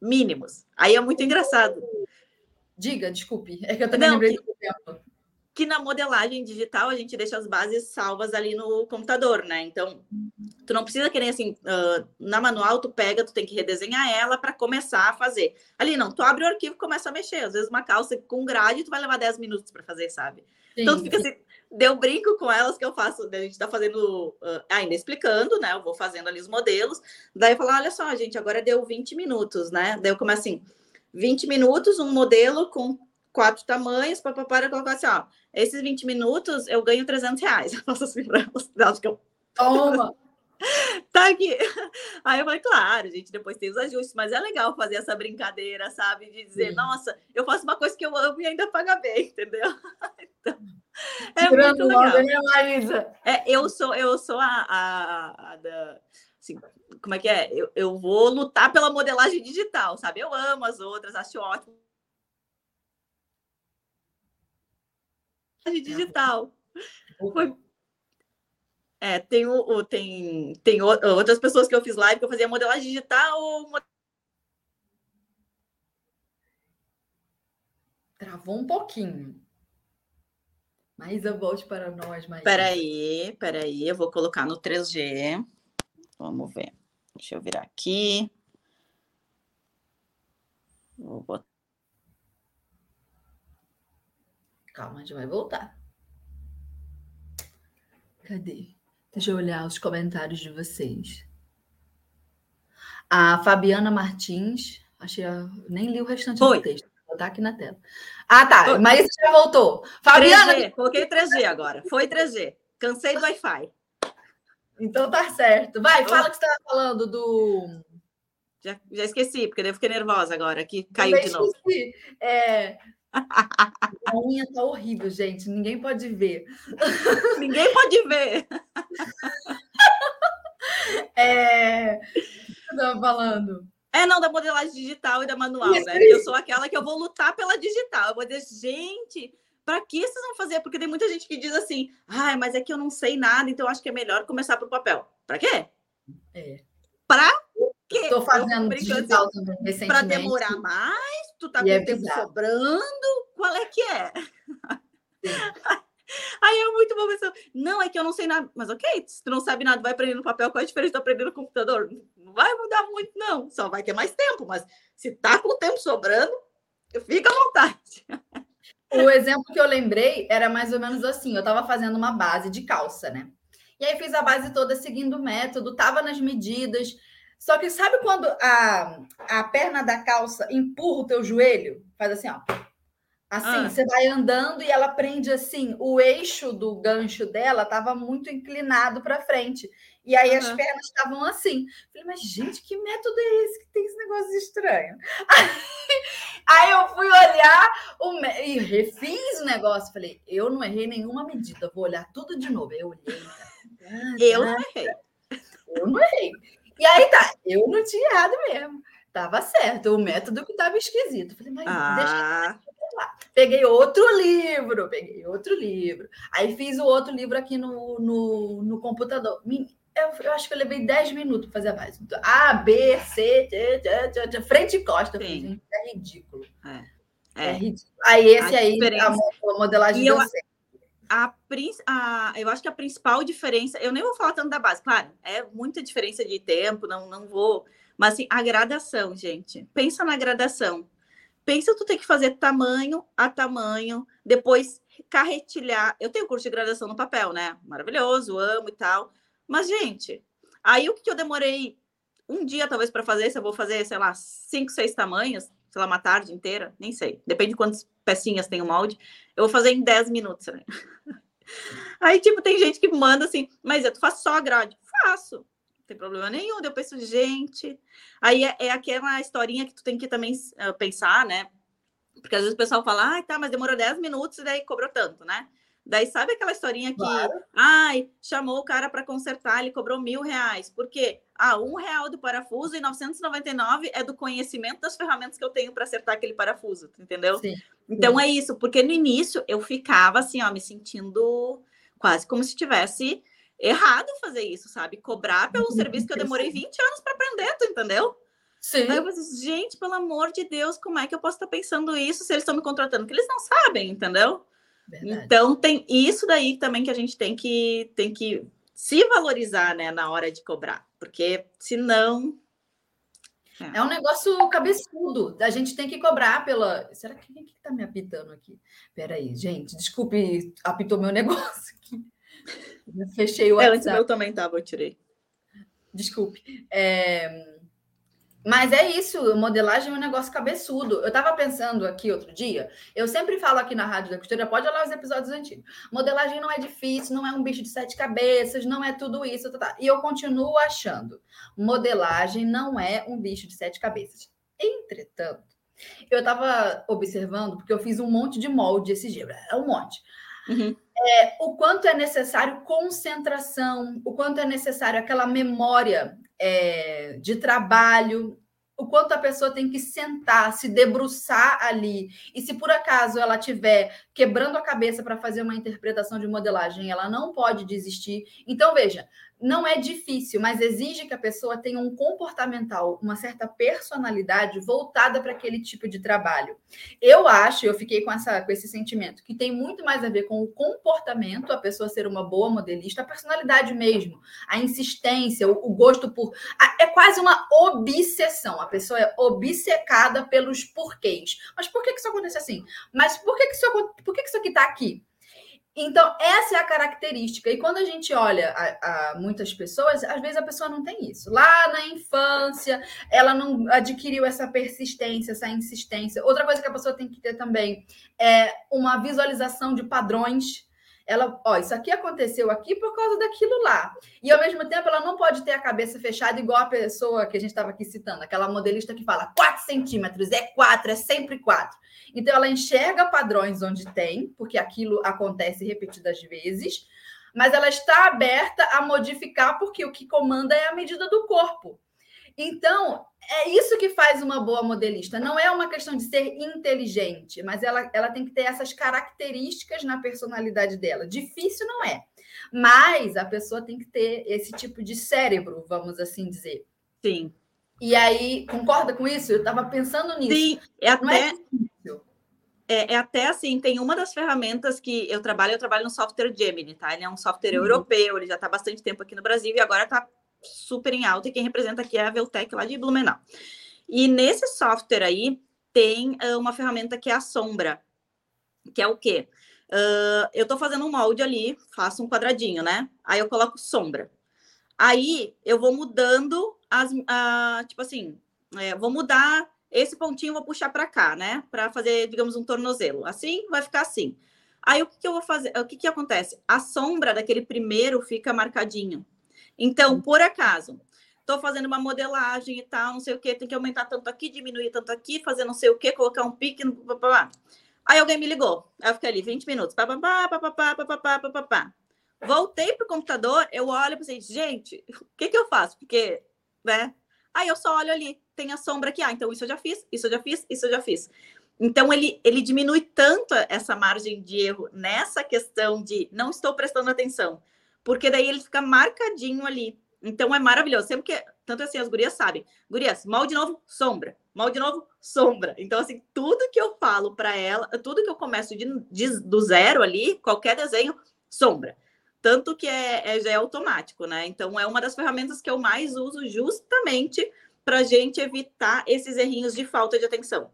mínimos. Aí é muito engraçado. Diga, desculpe, é que eu também não, lembrei que... do tempo que na modelagem digital a gente deixa as bases salvas ali no computador, né? Então, tu não precisa querer assim, uh, na manual tu pega, tu tem que redesenhar ela para começar a fazer. Ali não, tu abre o arquivo e começa a mexer. Às vezes uma calça com grade tu vai levar 10 minutos para fazer, sabe? Sim. Então tu fica assim, deu brinco com elas que eu faço, a gente tá fazendo, uh, ainda explicando, né? Eu vou fazendo ali os modelos. Daí eu falo, olha só, gente, agora deu 20 minutos, né? Daí eu começo assim, 20 minutos, um modelo com quatro tamanhos, para colocar assim, ó, esses 20 minutos eu ganho 300 reais. Eu faço assim para elas, que eu... Toma! tá aqui. Aí eu falei, claro, gente, depois tem os ajustes, mas é legal fazer essa brincadeira, sabe? De dizer, Sim. nossa, eu faço uma coisa que eu amo e ainda paga bem, entendeu? então, é Tirando muito legal. Né, Marisa? É, eu sou, eu sou a, a, a da assim, como é que é? Eu, eu vou lutar pela modelagem digital, sabe? Eu amo as outras, acho ótimo digital. Foi... É, tem, o, tem, tem outras pessoas que eu fiz live que eu fazia modelagem digital. Travou um pouquinho. Mas eu volte para nós, Maria. Peraí, peraí, eu vou colocar no 3G. Vamos ver. Deixa eu virar aqui. Vou botar. Calma, a gente vai voltar. Cadê? Deixa eu olhar os comentários de vocês. A Fabiana Martins, achei, nem li o restante Foi. do texto. Vou botar aqui na tela. Ah, tá. Mas já voltou. Fabiana. 3G. Coloquei 3G agora. Foi 3G. Cansei do Wi-Fi. Então tá certo. Vai, fala o que você estava falando do. Já, já esqueci, porque eu fiquei nervosa agora, que caiu de novo. É... A unha tá horrível, gente. Ninguém pode ver. Ninguém pode ver. É... O que eu estava falando? É, não, da modelagem digital e da manual, né? Eu sou aquela que eu vou lutar pela digital. Eu vou dizer, gente, para que vocês vão fazer? Porque tem muita gente que diz assim, ah, mas é que eu não sei nada, então acho que é melhor começar pelo papel. Para quê? É. Para quê? Estou fazendo digital também recentemente. Para demorar mais? Tu tá com é tempo bizarro. sobrando? Qual é que é? Aí é muito bom pessoa. Não, é que eu não sei nada. Mas ok, se tu não sabe nada, vai aprender no papel, qual é a diferença de aprender no computador? Não vai mudar muito, não. Só vai ter mais tempo. Mas se tá com o tempo sobrando, fica à vontade. O exemplo que eu lembrei era mais ou menos assim: eu estava fazendo uma base de calça, né? E aí fiz a base toda seguindo o método, tava nas medidas. Só que sabe quando a, a perna da calça empurra o teu joelho? Faz assim, ó. Assim, ah. você vai andando e ela prende assim, o eixo do gancho dela estava muito inclinado para frente. E aí uhum. as pernas estavam assim. Falei, mas gente, que método é esse que tem esse negócio estranho? Aí, aí eu fui olhar o, e refiz o negócio. Falei, eu não errei nenhuma medida, vou olhar tudo de novo. Eu olhei. Ah, eu não errei. Eu não errei. E aí tá, eu não tinha errado mesmo. Tava certo, o método que tava esquisito. Falei, mas ah. deixa lá. Peguei outro livro, peguei outro livro. Aí fiz o outro livro aqui no, no, no computador. Eu, eu, acho que eu levei 10 minutos para fazer a base. A, B, C, tê, tê, tê, frente e costa. Falei, é ridículo. É. é. é ridículo. Aí esse a aí, diferença... a modelagem eu, a, a, eu acho que a principal diferença, eu nem vou falar tanto da base, claro, é muita diferença de tempo, não, não vou, mas assim, a gradação, gente. Pensa na gradação. Pensa tu ter que fazer tamanho a tamanho, depois carretilhar. Eu tenho curso de graduação no papel, né? Maravilhoso, amo e tal. Mas, gente, aí o que eu demorei um dia, talvez, para fazer, se eu vou fazer, sei lá, cinco, seis tamanhos, sei lá, uma tarde inteira, nem sei. Depende de quantas pecinhas tem o molde. Eu vou fazer em dez minutos. Né? Aí, tipo, tem gente que manda assim, mas eu faço só a grade. Faço tem problema nenhum. Eu penso, gente. Aí é, é, aquela historinha que tu tem que também uh, pensar, né? Porque às vezes o pessoal fala, ah, tá, mas demorou 10 minutos e daí cobrou tanto, né? Daí sabe aquela historinha que, claro. ai, chamou o cara para consertar, ele cobrou mil reais. Por quê? Ah, um real do parafuso e 999 é do conhecimento das ferramentas que eu tenho para acertar aquele parafuso, entendeu? Sim. Então Sim. é isso, porque no início eu ficava assim, ó, me sentindo quase como se tivesse errado fazer isso, sabe? Cobrar pelo serviço que eu demorei 20 anos para aprender, tu entendeu? Sim. Aí eu pensei, gente, pelo amor de Deus, como é que eu posso estar pensando isso se eles estão me contratando? Que eles não sabem, entendeu? Verdade. Então tem isso daí também que a gente tem que tem que se valorizar, né, na hora de cobrar, porque senão é. é um negócio cabeçudo. A gente tem que cobrar pela. Será que quem que está me apitando aqui? Peraí, gente, desculpe, apitou meu negócio aqui. Fechei o WhatsApp. É, antes meu também estava, eu tirei. Desculpe. É... Mas é isso, modelagem é um negócio cabeçudo. Eu estava pensando aqui outro dia, eu sempre falo aqui na Rádio da Costura, pode olhar os episódios antigos. Modelagem não é difícil, não é um bicho de sete cabeças, não é tudo isso. Tá, tá. E eu continuo achando, modelagem não é um bicho de sete cabeças. Entretanto, eu estava observando, porque eu fiz um monte de molde esse dia, é um monte. Uhum é, o quanto é necessário concentração, o quanto é necessário aquela memória é, de trabalho, o quanto a pessoa tem que sentar, se debruçar ali. E se por acaso ela estiver quebrando a cabeça para fazer uma interpretação de modelagem, ela não pode desistir. Então, veja, não é difícil, mas exige que a pessoa tenha um comportamental, uma certa personalidade voltada para aquele tipo de trabalho. Eu acho, eu fiquei com, essa, com esse sentimento, que tem muito mais a ver com o comportamento, a pessoa ser uma boa modelista, a personalidade mesmo, a insistência, o, o gosto por. A, é quase uma obsessão. A pessoa é obcecada pelos porquês. Mas por que, que isso acontece assim? Mas por que, que, isso, por que, que isso aqui está aqui? Então, essa é a característica. E quando a gente olha a, a, muitas pessoas, às vezes a pessoa não tem isso. Lá na infância, ela não adquiriu essa persistência, essa insistência. Outra coisa que a pessoa tem que ter também é uma visualização de padrões. Ela, ó, isso aqui aconteceu aqui por causa daquilo lá. E ao mesmo tempo, ela não pode ter a cabeça fechada igual a pessoa que a gente estava aqui citando, aquela modelista que fala 4 centímetros, é 4, é sempre 4. Então, ela enxerga padrões onde tem, porque aquilo acontece repetidas vezes, mas ela está aberta a modificar, porque o que comanda é a medida do corpo. Então, é isso que faz uma boa modelista. Não é uma questão de ser inteligente, mas ela, ela tem que ter essas características na personalidade dela. Difícil não é, mas a pessoa tem que ter esse tipo de cérebro, vamos assim dizer. Sim. E aí, concorda com isso? Eu estava pensando nisso. Sim, é até. É, é, até assim, tem uma das ferramentas que eu trabalho, eu trabalho no software Gemini, tá? Ele é um software uhum. europeu, ele já está bastante tempo aqui no Brasil e agora está super em alta, e quem representa aqui é a Veltec lá de Blumenau. E nesse software aí tem uh, uma ferramenta que é a sombra, que é o quê? Uh, eu estou fazendo um molde ali, faço um quadradinho, né? Aí eu coloco sombra. Aí eu vou mudando as, uh, tipo assim, é, vou mudar esse pontinho, vou puxar para cá, né? Para fazer, digamos, um tornozelo. Assim, vai ficar assim. Aí o que, que eu vou fazer? O que, que acontece? A sombra daquele primeiro fica marcadinho. Então, hum. por acaso, estou fazendo uma modelagem e tal, não sei o que, tem que aumentar tanto aqui, diminuir tanto aqui, fazer não sei o que, colocar um pique. Papapá. Aí alguém me ligou. Aí eu fiquei ali 20 minutos. Papapá, papapá, papapá, papapá. Voltei pro computador, eu olho e pensei, gente, o que, que eu faço? Porque, né? Aí eu só olho ali, tem a sombra aqui. Ah, então isso eu já fiz, isso eu já fiz, isso eu já fiz. Então, ele, ele diminui tanto essa margem de erro nessa questão de não estou prestando atenção porque daí ele fica marcadinho ali. Então é maravilhoso. Sempre que. Tanto assim, as gurias sabem. Gurias, mal de novo, sombra. Mal de novo, sombra. Então, assim, tudo que eu falo para ela, tudo que eu começo de, de, do zero ali, qualquer desenho, sombra. Tanto que é, é, já é automático, né? Então, é uma das ferramentas que eu mais uso justamente para gente evitar esses errinhos de falta de atenção.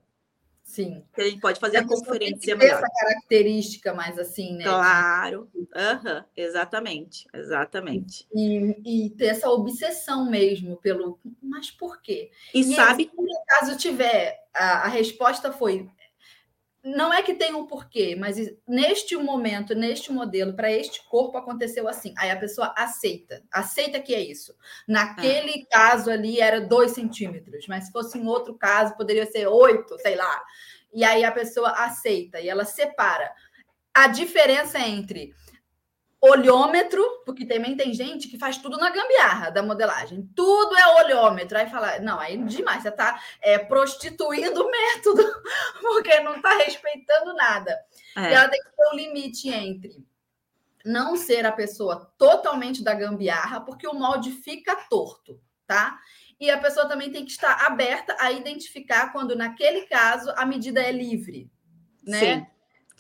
Sim. Que a gente pode fazer a, a conferência melhor. essa característica mais assim, né? Claro. Uhum. Exatamente. Exatamente. E, e, ter essa obsessão mesmo pelo. Mas por quê? E, e sabe. Se caso tiver, a, a resposta foi não é que tem um porquê, mas neste momento, neste modelo, para este corpo aconteceu assim. Aí a pessoa aceita, aceita que é isso. Naquele é. caso ali era dois centímetros, mas se fosse em outro caso, poderia ser oito, sei lá. E aí a pessoa aceita e ela separa. A diferença entre olhômetro, porque também tem gente que faz tudo na gambiarra da modelagem. Tudo é olhômetro. Aí fala, não, aí demais, você está é, prostituindo o método, porque não está respeitando nada. É. E ela tem que ter um limite entre não ser a pessoa totalmente da gambiarra, porque o molde fica torto, tá? E a pessoa também tem que estar aberta a identificar quando, naquele caso, a medida é livre, né? Sim.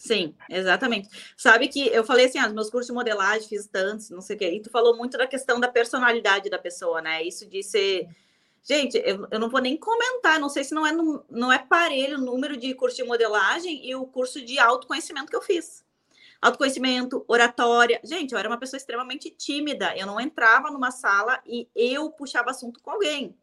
Sim, exatamente. Sabe que eu falei assim, ah, meus cursos de modelagem fiz tantos, não sei o quê, e tu falou muito da questão da personalidade da pessoa, né? Isso de ser. Gente, eu, eu não vou nem comentar, não sei se não é, não é parelho o número de curso de modelagem e o curso de autoconhecimento que eu fiz. Autoconhecimento, oratória. Gente, eu era uma pessoa extremamente tímida, eu não entrava numa sala e eu puxava assunto com alguém.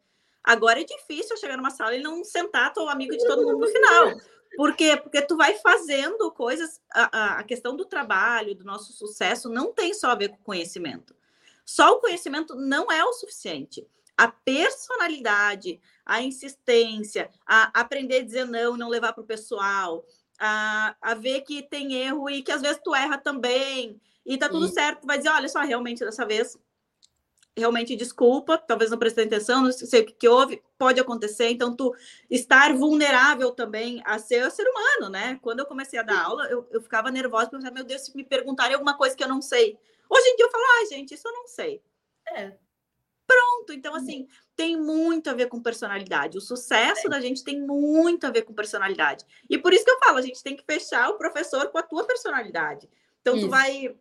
Agora é difícil eu chegar numa sala e não sentar, tô amigo de todo mundo no final. Por quê? Porque tu vai fazendo coisas. A, a, questão do trabalho, do nosso sucesso, não tem só a ver com conhecimento. Só o conhecimento não é o suficiente. A personalidade, a insistência, a aprender a dizer não, não levar para o pessoal, a, a ver que tem erro e que às vezes tu erra também, e tá tudo certo, tu vai dizer, olha só, realmente dessa vez realmente desculpa, talvez não prestei atenção, não sei o que, que houve, pode acontecer. Então, tu estar vulnerável também a ser ser humano, né? Quando eu comecei a dar aula, eu, eu ficava nervosa, porque meu Deus, se me perguntarem alguma coisa que eu não sei. Hoje em dia eu falo, ai, ah, gente, isso eu não sei. É. Pronto, então assim, tem muito a ver com personalidade. O sucesso é. da gente tem muito a ver com personalidade. E por isso que eu falo, a gente tem que fechar o professor com a tua personalidade. Então, isso. tu vai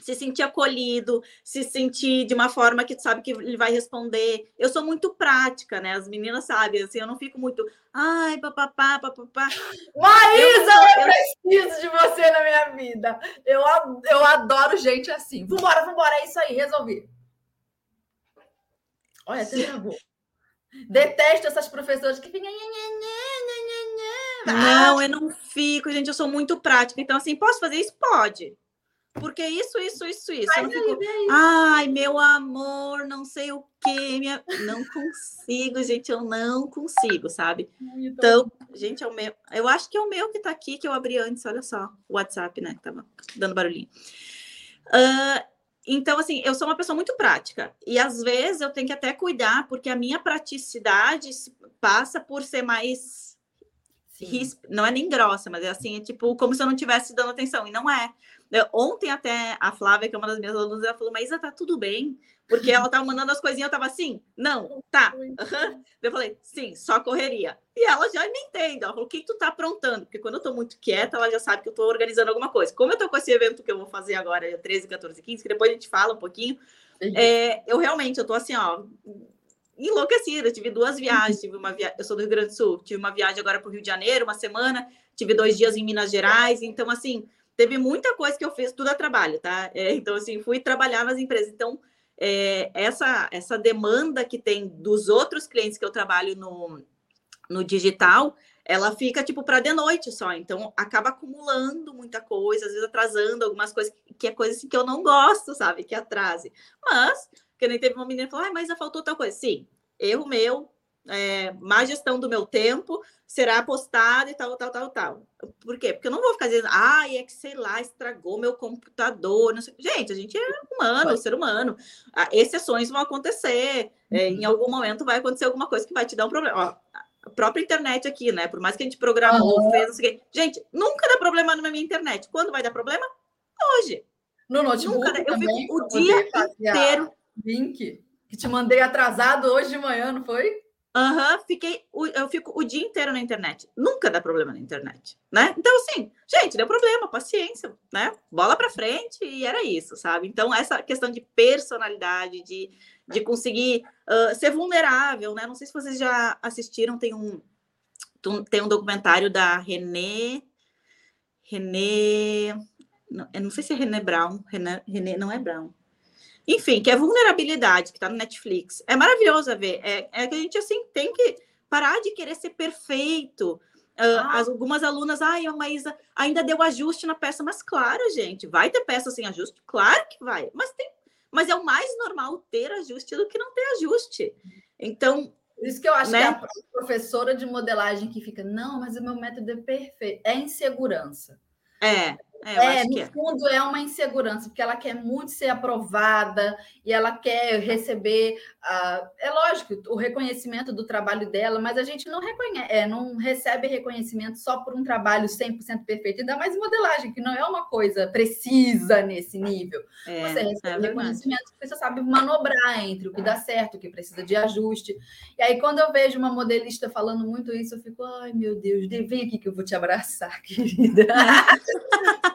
se sentir acolhido, se sentir de uma forma que tu sabe que ele vai responder. Eu sou muito prática, né? As meninas sabem, assim, eu não fico muito, ai, papapá, papapá. Maísa, eu, eu, preciso de você na minha vida. Eu, eu adoro gente assim. Vambora, vambora, é isso aí, resolvi. Olha, você travou. Detesto essas professoras que ficam. Não, eu não fico, gente. Eu sou muito prática. Então, assim, posso fazer isso? Pode. Porque isso, isso, isso, isso. Ai, fico, Ai, meu amor, não sei o quê. Minha... Não consigo, gente, eu não consigo, sabe? Então, gente, é o meu. Eu acho que é o meu que tá aqui, que eu abri antes, olha só, o WhatsApp, né? Que tava dando barulhinho. Uh, então, assim, eu sou uma pessoa muito prática. E às vezes eu tenho que até cuidar, porque a minha praticidade passa por ser mais. Não é nem grossa, mas é assim, é tipo, como se eu não estivesse dando atenção. E não é. Ontem até a Flávia, que é uma das minhas alunas, ela falou, mas Isa, tá tudo bem? Porque ela tava mandando as coisinhas, eu tava assim, não, tá. Uhum. Eu falei, sim, só correria. E ela já me entende, ela falou, o que tu tá aprontando? Porque quando eu tô muito quieta, ela já sabe que eu tô organizando alguma coisa. Como eu tô com esse evento que eu vou fazer agora, 13, 14, 15, que depois a gente fala um pouquinho, é, eu realmente, eu tô assim, ó, enlouquecida. Eu tive duas viagens, tive uma via... eu sou do Rio Grande do Sul, tive uma viagem agora para o Rio de Janeiro, uma semana, tive dois dias em Minas Gerais, então assim, teve muita coisa que eu fiz tudo a trabalho, tá? É, então, assim, fui trabalhar nas empresas. Então, é, essa, essa demanda que tem dos outros clientes que eu trabalho no, no digital, ela fica tipo para de noite só. Então, acaba acumulando muita coisa, às vezes atrasando algumas coisas, que é coisa assim, que eu não gosto, sabe? Que atrase. Mas, que nem teve uma menina que falou, ah, mas faltou tal coisa. Sim, erro meu, é, má gestão do meu tempo, será postado e tal, tal, tal, tal. Por quê? Porque eu não vou ficar dizendo, ah, é que sei lá, estragou meu computador. Não sei. Gente, a gente é humano, ser humano. Ah, exceções vão acontecer. É, em uhum. algum momento vai acontecer alguma coisa que vai te dar um problema. Ó, a própria internet aqui, né? Por mais que a gente programou, uhum. fez, não sei o quê. Gente, nunca dá problema na minha internet. Quando vai dar problema? Hoje. No notebook nunca, Eu fico o dia inteiro. Link que te mandei atrasado hoje de manhã, não foi? Aham, uhum, fiquei, eu fico o dia inteiro na internet. Nunca dá problema na internet, né? Então, assim, gente, deu problema, paciência, né? Bola para frente e era isso, sabe? Então, essa questão de personalidade, de, de conseguir uh, ser vulnerável, né? Não sei se vocês já assistiram, tem um, tem um documentário da René. René. Não, eu não sei se é René Brown. René, René não é Brown. Enfim, que é vulnerabilidade, que está no Netflix. É maravilhoso a ver. É, é, que a gente, assim, tem que parar de querer ser perfeito. Uh, ah. as, algumas alunas, ai, a Maísa ainda deu ajuste na peça. Mas claro, gente, vai ter peça sem ajuste? Claro que vai. Mas, tem, mas é o mais normal ter ajuste do que não ter ajuste. Então, isso que eu acho né? que a professora de modelagem que fica, não, mas o meu método é perfeito. É insegurança. É. É, é no é. fundo é uma insegurança, porque ela quer muito ser aprovada e ela quer receber. Uh, é lógico, o reconhecimento do trabalho dela, mas a gente não, reconhece, é, não recebe reconhecimento só por um trabalho 100% perfeito, ainda mais modelagem, que não é uma coisa precisa nesse nível. É, você recebe é reconhecimento porque você sabe manobrar entre o que dá certo, o que precisa de ajuste. E aí, quando eu vejo uma modelista falando muito isso, eu fico, ai meu Deus, vem aqui que eu vou te abraçar, querida.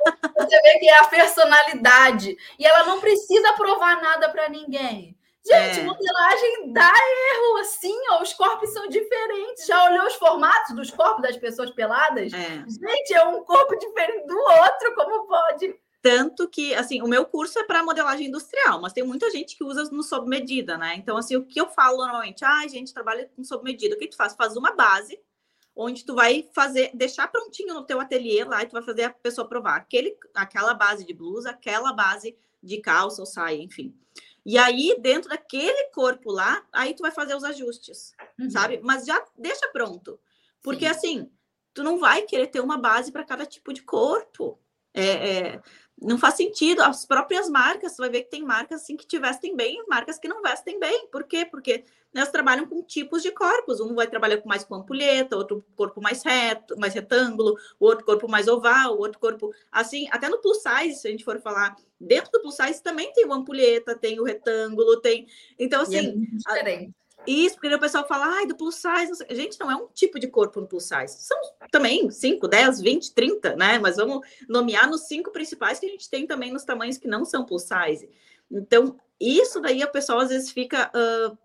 Você vê que é a personalidade. E ela não precisa provar nada para ninguém. Gente, é. modelagem dá erro, assim, ó, os corpos são diferentes. Já olhou os formatos dos corpos das pessoas peladas? É. Gente, é um corpo diferente do outro, como pode? Tanto que, assim, o meu curso é para modelagem industrial, mas tem muita gente que usa no sob medida, né? Então, assim, o que eu falo normalmente, ah, gente, trabalha com sob medida. O que tu faz? Faz uma base, onde tu vai fazer, deixar prontinho no teu ateliê lá e tu vai fazer a pessoa provar aquele, aquela base de blusa, aquela base de calça ou saia, enfim. E aí, dentro daquele corpo lá, aí tu vai fazer os ajustes, uhum. sabe? Mas já deixa pronto. Porque Sim. assim, tu não vai querer ter uma base para cada tipo de corpo. É, é, não faz sentido. As próprias marcas, você vai ver que tem marcas assim que te vestem bem, marcas que não vestem bem. Por quê? Porque elas trabalham com tipos de corpos. Um vai trabalhar com mais com ampulheta, outro corpo mais reto, mais retângulo, o outro corpo mais oval, o outro corpo assim, até no plus size, se a gente for falar, dentro do plus size também tem o ampulheta, tem o retângulo, tem. Então assim, e é assim, diferente. Isso, porque o pessoal fala, ai, do plus size. Gente, não é um tipo de corpo no plus size. São também 5, 10, 20, 30, né? Mas vamos nomear nos cinco principais que a gente tem também nos tamanhos que não são plus size. Então, isso daí o pessoal às vezes fica uh,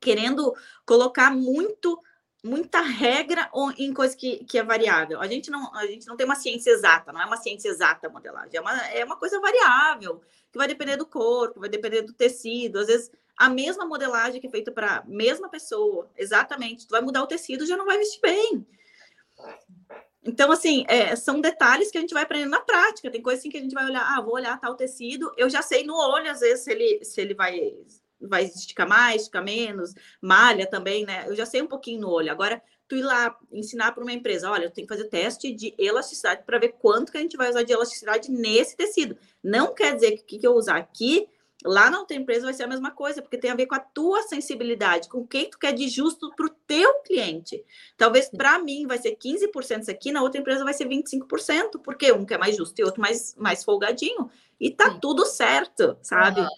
querendo colocar muito muita regra em coisa que, que é variável. A gente, não, a gente não tem uma ciência exata, não é uma ciência exata a modelagem, é uma, é uma coisa variável, que vai depender do corpo, vai depender do tecido. Às vezes a mesma modelagem que é feita para a mesma pessoa, exatamente. Tu vai mudar o tecido, já não vai vestir bem. Então, assim, é, são detalhes que a gente vai aprendendo na prática. Tem coisa assim que a gente vai olhar, ah, vou olhar tal tecido. Eu já sei no olho, às vezes, se ele, se ele vai, vai esticar mais, esticar menos, malha também, né? Eu já sei um pouquinho no olho. Agora, tu ir lá ensinar para uma empresa, olha, eu tenho que fazer teste de elasticidade para ver quanto que a gente vai usar de elasticidade nesse tecido. Não quer dizer que o que eu usar aqui Lá na outra empresa vai ser a mesma coisa, porque tem a ver com a tua sensibilidade, com quem tu quer de justo para o teu cliente. Talvez para mim vai ser 15% isso aqui, na outra empresa vai ser 25%, porque um quer mais justo e outro mais, mais folgadinho. E tá Sim. tudo certo, sabe? Uhum.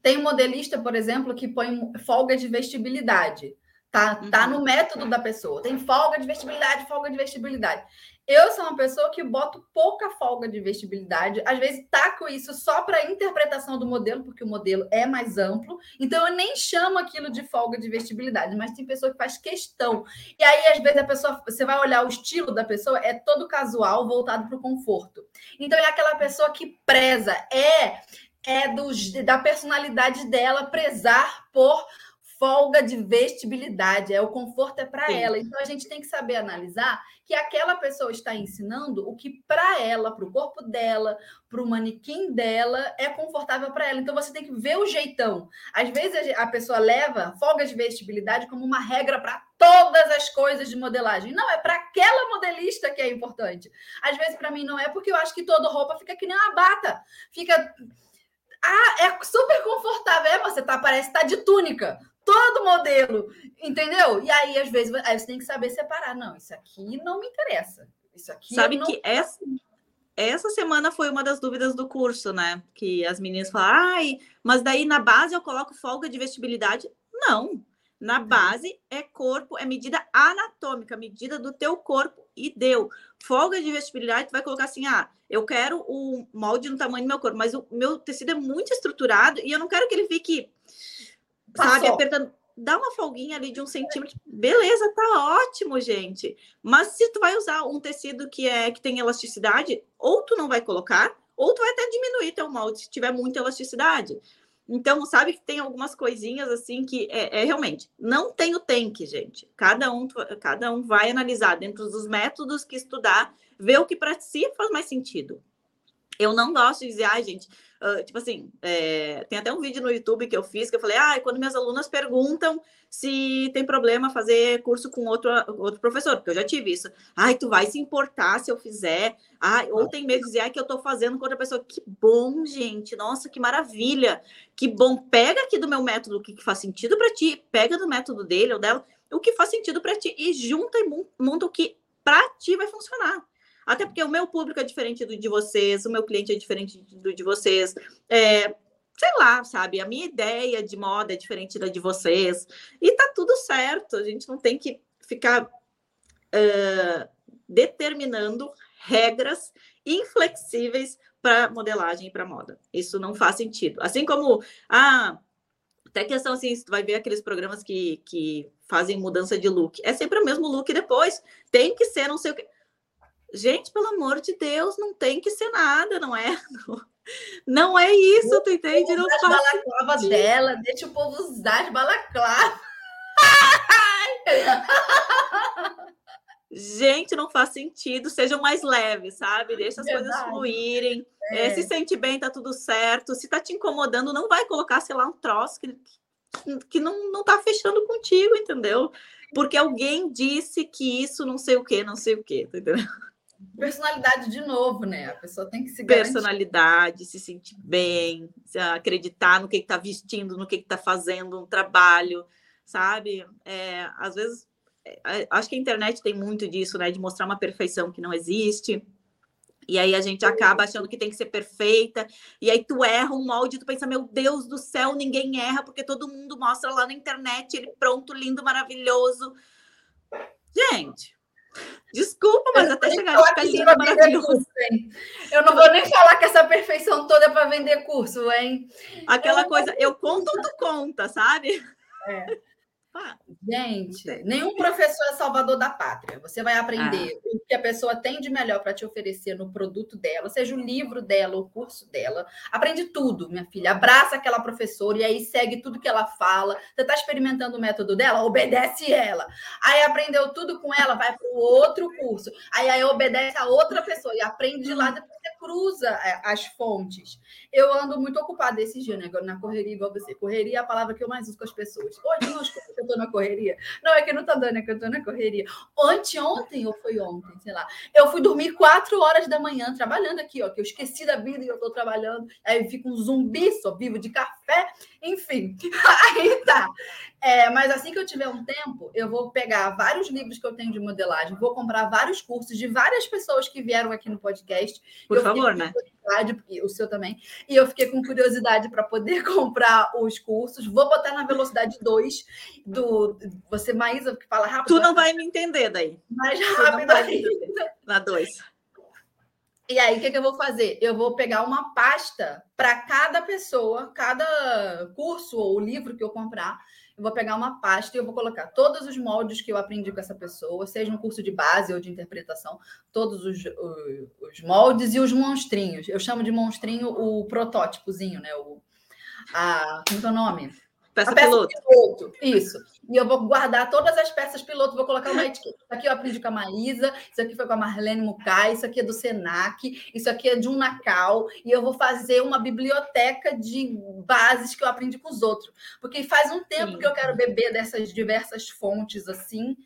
Tem um modelista, por exemplo, que põe folga de vestibilidade. Tá, tá uhum. no método da pessoa. Tem folga de vestibilidade, folga de vestibilidade. Eu sou uma pessoa que boto pouca folga de vestibilidade, às vezes taco isso só para interpretação do modelo, porque o modelo é mais amplo, então eu nem chamo aquilo de folga de vestibilidade, mas tem pessoa que faz questão. E aí, às vezes, a pessoa, você vai olhar o estilo da pessoa, é todo casual, voltado para o conforto. Então, é aquela pessoa que preza, é, é do, da personalidade dela prezar por folga de vestibilidade, é o conforto é para ela. Então a gente tem que saber analisar que aquela pessoa está ensinando o que para ela, para o corpo dela, para o manequim dela é confortável para ela. Então você tem que ver o jeitão. Às vezes a pessoa leva folga de vestibilidade como uma regra para todas as coisas de modelagem. Não, é para aquela modelista que é importante. Às vezes para mim não é porque eu acho que toda roupa fica que nem uma bata. Fica ah, é super confortável. É, você tá, parece estar tá de túnica todo modelo, entendeu? E aí, às vezes, aí você tem que saber separar. Não, isso aqui não me interessa. Isso aqui. Sabe não... que essa, essa semana foi uma das dúvidas do curso, né? Que as meninas falaram, ai, mas daí na base eu coloco folga de vestibilidade. Não. Na uhum. base é corpo, é medida anatômica, medida do teu corpo e deu. Folga de vestibilidade, tu vai colocar assim: ah, eu quero o molde no tamanho do meu corpo, mas o meu tecido é muito estruturado e eu não quero que ele fique Passou. sabe, apertando. Dá uma folguinha ali de um centímetro, beleza, tá ótimo, gente. Mas se tu vai usar um tecido que é que tem elasticidade, ou tu não vai colocar, ou tu vai até diminuir teu molde se tiver muita elasticidade. Então, sabe que tem algumas coisinhas assim que é, é, realmente não tem o tank, gente. Cada um, cada um vai analisar dentro dos métodos que estudar, ver o que para si faz mais sentido. Eu não gosto de dizer, ai, gente, uh, tipo assim, é, tem até um vídeo no YouTube que eu fiz que eu falei, ah, quando minhas alunas perguntam se tem problema fazer curso com outro, outro professor, porque eu já tive isso. Ai, tu vai se importar se eu fizer? Ai, ou tem medo de dizer, ai, que eu tô fazendo com outra pessoa. Que bom, gente, nossa, que maravilha, que bom. Pega aqui do meu método o que, que faz sentido para ti, pega do método dele ou dela o que faz sentido para ti e junta e monta o que para ti vai funcionar. Até porque o meu público é diferente do de vocês, o meu cliente é diferente do de vocês. É, sei lá, sabe? A minha ideia de moda é diferente da de vocês. E tá tudo certo. A gente não tem que ficar uh, determinando regras inflexíveis para modelagem e para moda. Isso não faz sentido. Assim como, ah, até questão assim, você vai ver aqueles programas que, que fazem mudança de look. É sempre o mesmo look depois. Tem que ser não sei o que. Gente, pelo amor de Deus, não tem que ser nada, não é? Não, é isso, tu entende? Não faz balaclava dela, deixa o povo usar de balaclava. Gente, não faz sentido, sejam mais leves, sabe? Deixa as Verdade. coisas fluírem. É. É, se sente bem, tá tudo certo. Se tá te incomodando, não vai colocar, sei lá, um troço que, que não, não tá fechando contigo, entendeu? Porque alguém disse que isso não sei o que, não sei o que, entendeu? Personalidade de novo, né? A pessoa tem que se garantir. Personalidade, se sentir bem, se acreditar no que está vestindo, no que está fazendo, um trabalho, sabe? É, às vezes, é, acho que a internet tem muito disso, né? De mostrar uma perfeição que não existe. E aí a gente acaba achando que tem que ser perfeita, e aí tu erra um molde, tu pensa, meu Deus do céu, ninguém erra, porque todo mundo mostra lá na internet ele pronto, lindo, maravilhoso. Gente, Desculpa, mas até chegar a ficar lindo, maravilhoso. Curso, eu não vou nem falar que essa perfeição toda é para vender curso, hein? Aquela eu coisa, eu conto, tu conta, sabe? É. Ah, Gente, nenhum professor é salvador da pátria. Você vai aprender ah. o que a pessoa tem de melhor para te oferecer no produto dela, seja o livro dela, o curso dela. Aprende tudo, minha filha. Abraça aquela professora e aí segue tudo que ela fala. Você está experimentando o método dela? Obedece ela. Aí aprendeu tudo com ela, vai para o outro curso. Aí, aí obedece a outra pessoa e aprende de lá, depois você cruza é, as fontes. Eu ando muito ocupada esses dias, né? Na correria, igual você. Correria é a palavra que eu mais uso com as pessoas. Hoje não escuto eu tô na correria. Não, é que não tá dando, é que eu tô na correria. Anteontem ou foi ontem, sei lá. Eu fui dormir quatro horas da manhã, trabalhando aqui, ó, que eu esqueci da vida e eu tô trabalhando. Aí fica um zumbi, só vivo de café, enfim. Aí tá. É, mas assim que eu tiver um tempo, eu vou pegar vários livros que eu tenho de modelagem, vou comprar vários cursos de várias pessoas que vieram aqui no podcast. Por favor, né? O seu também. E eu fiquei com curiosidade para poder comprar os cursos. Vou botar na velocidade 2 do. Você, Maísa, que fala rápido. Tu não vai me entender daí. Mais rápido ainda. Na 2. E aí, o que, que, eu vou fazer? Eu vou pegar uma pasta para cada pessoa, cada curso ou livro que eu comprar eu vou pegar uma pasta e eu vou colocar todos os moldes que eu aprendi com essa pessoa, seja um curso de base ou de interpretação, todos os, os, os moldes e os monstrinhos. Eu chamo de monstrinho o protótipozinho, né? O, a, como é o nome? Peça, peça piloto. piloto. Isso. E eu vou guardar todas as peças piloto, vou colocar uma etiqueta. Isso aqui eu aprendi com a Maísa, isso aqui foi com a Marlene Mucay, isso aqui é do Senac, isso aqui é de um Nacal, e eu vou fazer uma biblioteca de bases que eu aprendi com os outros. Porque faz um tempo Sim. que eu quero beber dessas diversas fontes assim,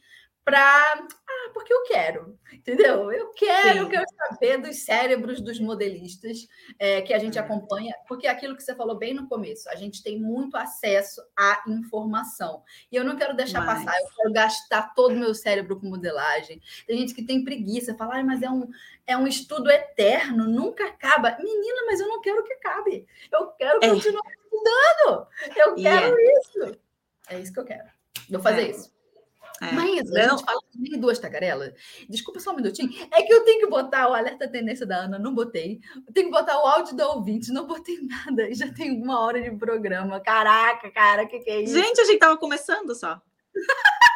para. Ah, porque eu quero, entendeu? Eu quero, Sim. quero saber dos cérebros dos modelistas é, que a gente é. acompanha, porque é aquilo que você falou bem no começo, a gente tem muito acesso à informação. E eu não quero deixar mas... passar, eu quero gastar todo o meu cérebro com modelagem. Tem gente que tem preguiça, fala, ah, mas é um, é um estudo eterno, nunca acaba. Menina, mas eu não quero que acabe. Eu quero é. continuar estudando. Eu quero yeah. isso. É isso que eu quero. Vou fazer é. isso. É. Mas a gente fala de duas tagarelas. Desculpa só um minutinho. É que eu tenho que botar o alerta tendência da Ana, não botei. Eu tenho que botar o áudio da ouvinte, não botei nada. Já tem uma hora de programa. Caraca, cara, o que, que é isso? Gente, a gente tava começando só.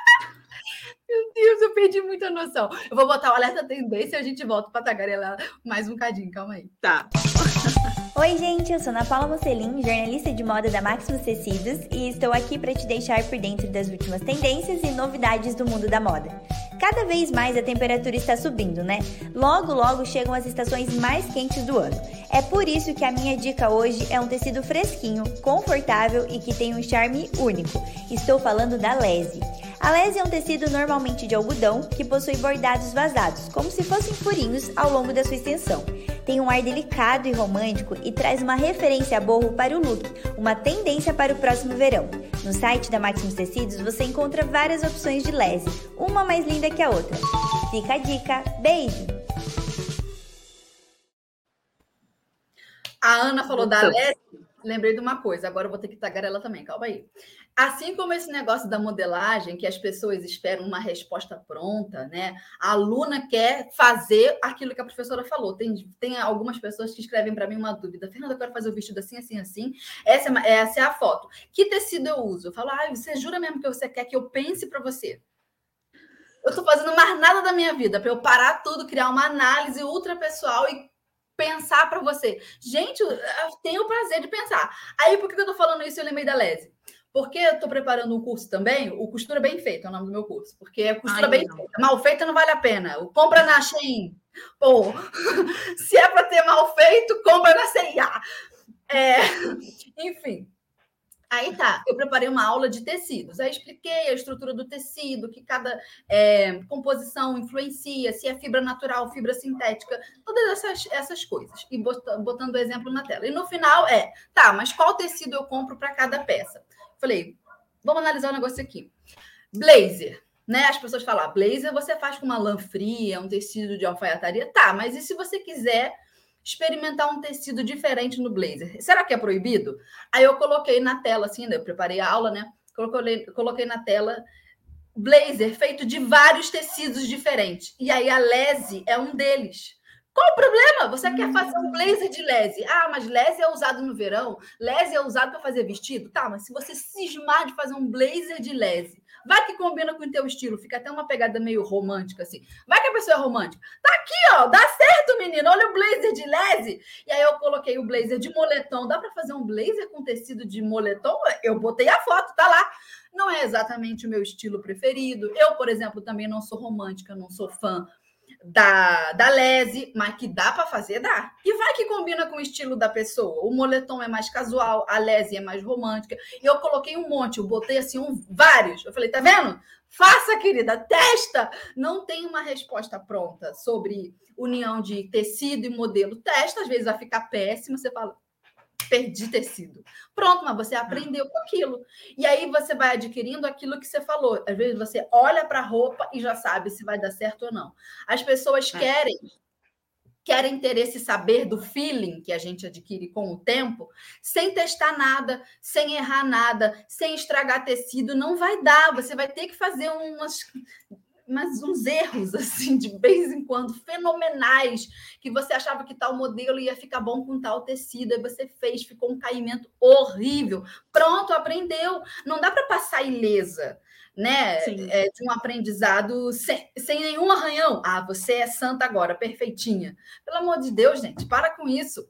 Meu Deus, eu perdi muita noção. Eu vou botar o alerta tendência e a gente volta para tagarelar mais um cadinho. Calma aí. Tá. Oi, gente, eu sou Ana Paula Mocelin, jornalista de moda da Maximus Tecidos e estou aqui para te deixar por dentro das últimas tendências e novidades do mundo da moda. Cada vez mais a temperatura está subindo, né? Logo, logo chegam as estações mais quentes do ano. É por isso que a minha dica hoje é um tecido fresquinho, confortável e que tem um charme único. Estou falando da Lese. A lese é um tecido normalmente de algodão que possui bordados vazados, como se fossem furinhos ao longo da sua extensão. Tem um ar delicado e romântico e traz uma referência a borro para o look, uma tendência para o próximo verão. No site da Maximus Tecidos você encontra várias opções de lese, uma mais linda que a outra. Fica a dica, beijo! A Ana falou da lese, lembrei de uma coisa, agora eu vou ter que tagar ela também, calma aí. Assim como esse negócio da modelagem, que as pessoas esperam uma resposta pronta, né? A aluna quer fazer aquilo que a professora falou. Tem, tem algumas pessoas que escrevem para mim uma dúvida. Fernanda, eu quero fazer o vestido assim, assim, assim. Essa, é essa é a foto. Que tecido eu uso? Eu falo, ah, você jura mesmo que você quer que eu pense para você? Eu estou fazendo mais nada da minha vida para eu parar tudo, criar uma análise ultra pessoal e pensar para você. Gente, eu tenho o prazer de pensar. Aí, por que eu estou falando isso? Eu lembrei da Lese. Porque eu estou preparando um curso também, o Costura Bem Feito é o nome do meu curso. Porque é costura Ai, bem não. feita. Mal feita não vale a pena. O compra na Shein. Pô, se é para ter mal feito, compra na CIA. É, enfim. Aí tá, eu preparei uma aula de tecidos. Aí expliquei a estrutura do tecido, que cada é, composição influencia, se é fibra natural, fibra sintética, todas essas, essas coisas. E botando o exemplo na tela. E no final é, tá, mas qual tecido eu compro para cada peça? Falei, vamos analisar o negócio aqui. Blazer, né? As pessoas falam, ah, blazer você faz com uma lã fria, um tecido de alfaiataria. Tá, mas e se você quiser experimentar um tecido diferente no blazer? Será que é proibido? Aí eu coloquei na tela, assim, né? eu preparei a aula, né? Coloquei, coloquei na tela blazer feito de vários tecidos diferentes. E aí a lese é um deles. Qual o problema? Você quer fazer um blazer de lese? Ah, mas lese é usado no verão, lese é usado para fazer vestido? Tá, mas se você cismar de fazer um blazer de lese, vai que combina com o teu estilo, fica até uma pegada meio romântica assim. Vai que a pessoa é romântica. Tá aqui, ó, dá certo, menino. Olha o blazer de lese. E aí eu coloquei o blazer de moletom. Dá para fazer um blazer com tecido de moletom? Eu botei a foto, tá lá. Não é exatamente o meu estilo preferido. Eu, por exemplo, também não sou romântica, não sou fã da, da lese, mas que dá para fazer, dá. E vai que combina com o estilo da pessoa. O moletom é mais casual, a lese é mais romântica. E eu coloquei um monte, eu botei assim um, vários. Eu falei, tá vendo? Faça, querida, testa. Não tem uma resposta pronta sobre união de tecido e modelo. Testa, às vezes vai ficar péssimo. Você fala, perdi tecido. Pronto, mas você aprendeu com aquilo. E aí você vai adquirindo aquilo que você falou. Às vezes você olha para a roupa e já sabe se vai dar certo ou não. As pessoas é. querem querem ter esse saber do feeling que a gente adquire com o tempo, sem testar nada, sem errar nada, sem estragar tecido, não vai dar. Você vai ter que fazer umas mas uns erros, assim, de vez em quando, fenomenais, que você achava que tal modelo ia ficar bom com tal tecido, aí você fez, ficou um caimento horrível. Pronto, aprendeu. Não dá para passar ilesa, né? É, de um aprendizado sem, sem nenhum arranhão. Ah, você é santa agora, perfeitinha. Pelo amor de Deus, gente, para com isso.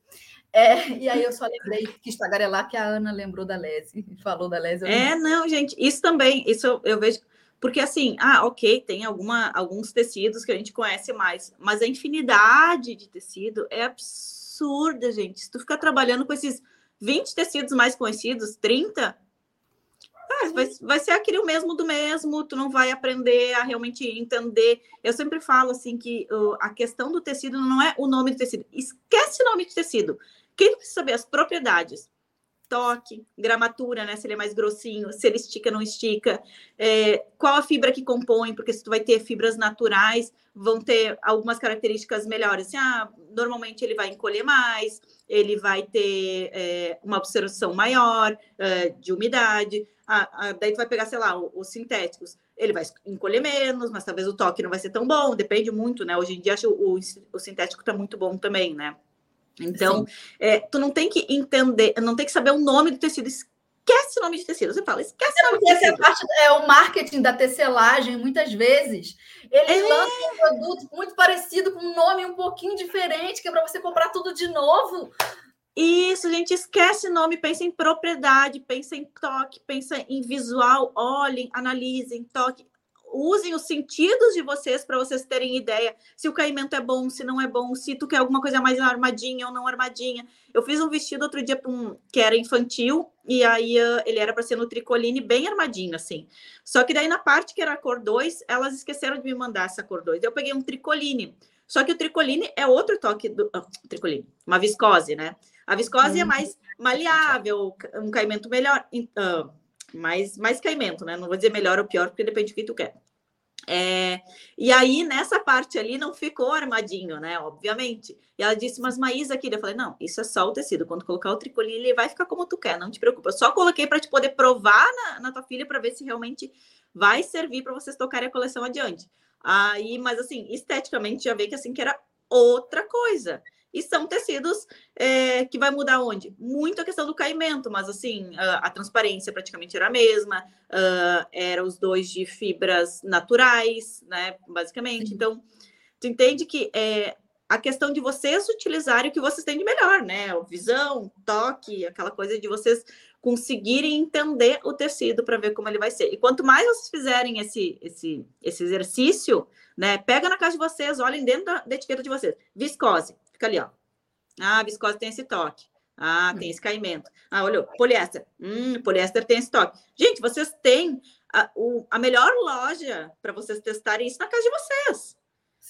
É, e aí eu só lembrei que estagarelar que a Ana lembrou da Lese, falou da Lese. É, não, gente, isso também, isso eu, eu vejo porque assim, ah, ok, tem alguma, alguns tecidos que a gente conhece mais, mas a infinidade de tecido é absurda, gente. Se tu ficar trabalhando com esses 20 tecidos mais conhecidos, 30, ah, vai, vai ser aquele o mesmo do mesmo, tu não vai aprender a realmente entender. Eu sempre falo assim que uh, a questão do tecido não é o nome do tecido. Esquece o nome de tecido. Quem precisa saber as propriedades, toque, gramatura, né? Se ele é mais grossinho, se ele estica, não estica, é, qual a fibra que compõe, porque se tu vai ter fibras naturais, vão ter algumas características melhores. Assim, ah, normalmente ele vai encolher mais, ele vai ter é, uma absorção maior é, de umidade. Ah, ah, daí tu vai pegar, sei lá, os, os sintéticos. Ele vai encolher menos, mas talvez o toque não vai ser tão bom, depende muito, né? Hoje em dia acho o, o sintético tá muito bom também, né? Então, é, tu não tem que entender, não tem que saber o nome do tecido. Esquece o nome de tecido. Você fala, esquece o nome de tecido. Parte, é o marketing da tecelagem, muitas vezes. Ele é... lança um produto muito parecido, com um nome um pouquinho diferente, que é para você comprar tudo de novo. Isso, gente, esquece nome, pensa em propriedade, pensa em toque, pensa em visual, olhem, analisem, toque usem os sentidos de vocês para vocês terem ideia se o caimento é bom, se não é bom, se tu quer alguma coisa mais armadinha ou não armadinha. Eu fiz um vestido outro dia um, que era infantil e aí uh, ele era para ser no tricoline bem armadinho assim. Só que daí na parte que era a cor 2, elas esqueceram de me mandar essa cor 2. Eu peguei um tricoline. Só que o tricoline é outro toque do uh, tricoline, uma viscose, né? A viscose é uhum. mais maleável, um caimento melhor, uh, mais, mais caimento, né? Não vou dizer melhor ou pior, porque depende do que tu quer. É, e aí, nessa parte ali, não ficou armadinho, né? Obviamente. E ela disse, mas Maísa aqui, eu falei, não, isso é só o tecido. Quando colocar o tricoline, ele vai ficar como tu quer, não te preocupa. Eu só coloquei para te poder provar na, na tua filha para ver se realmente vai servir para vocês tocarem a coleção adiante. Aí, mas assim, esteticamente já vê que assim que era outra coisa. E são tecidos é, que vai mudar onde? Muito a questão do caimento, mas assim, a, a transparência praticamente era a mesma, uh, era os dois de fibras naturais, né? Basicamente. Então, tu entende que é, a questão de vocês utilizarem o que vocês têm de melhor, né? Visão, toque, aquela coisa de vocês conseguirem entender o tecido para ver como ele vai ser. E quanto mais vocês fizerem esse, esse, esse exercício, né? Pega na casa de vocês, olhem dentro da, da etiqueta de vocês. Viscose, Fica ali, ó. Ah, a viscose tem esse toque. Ah, tem esse caimento. Ah, olha, poliéster. Hum, poliéster tem esse toque. Gente, vocês têm a, o, a melhor loja para vocês testarem isso na casa de vocês.